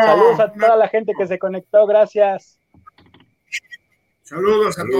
S1: Saludos a toda la gente que se conectó. Gracias.
S3: Saludos a todos.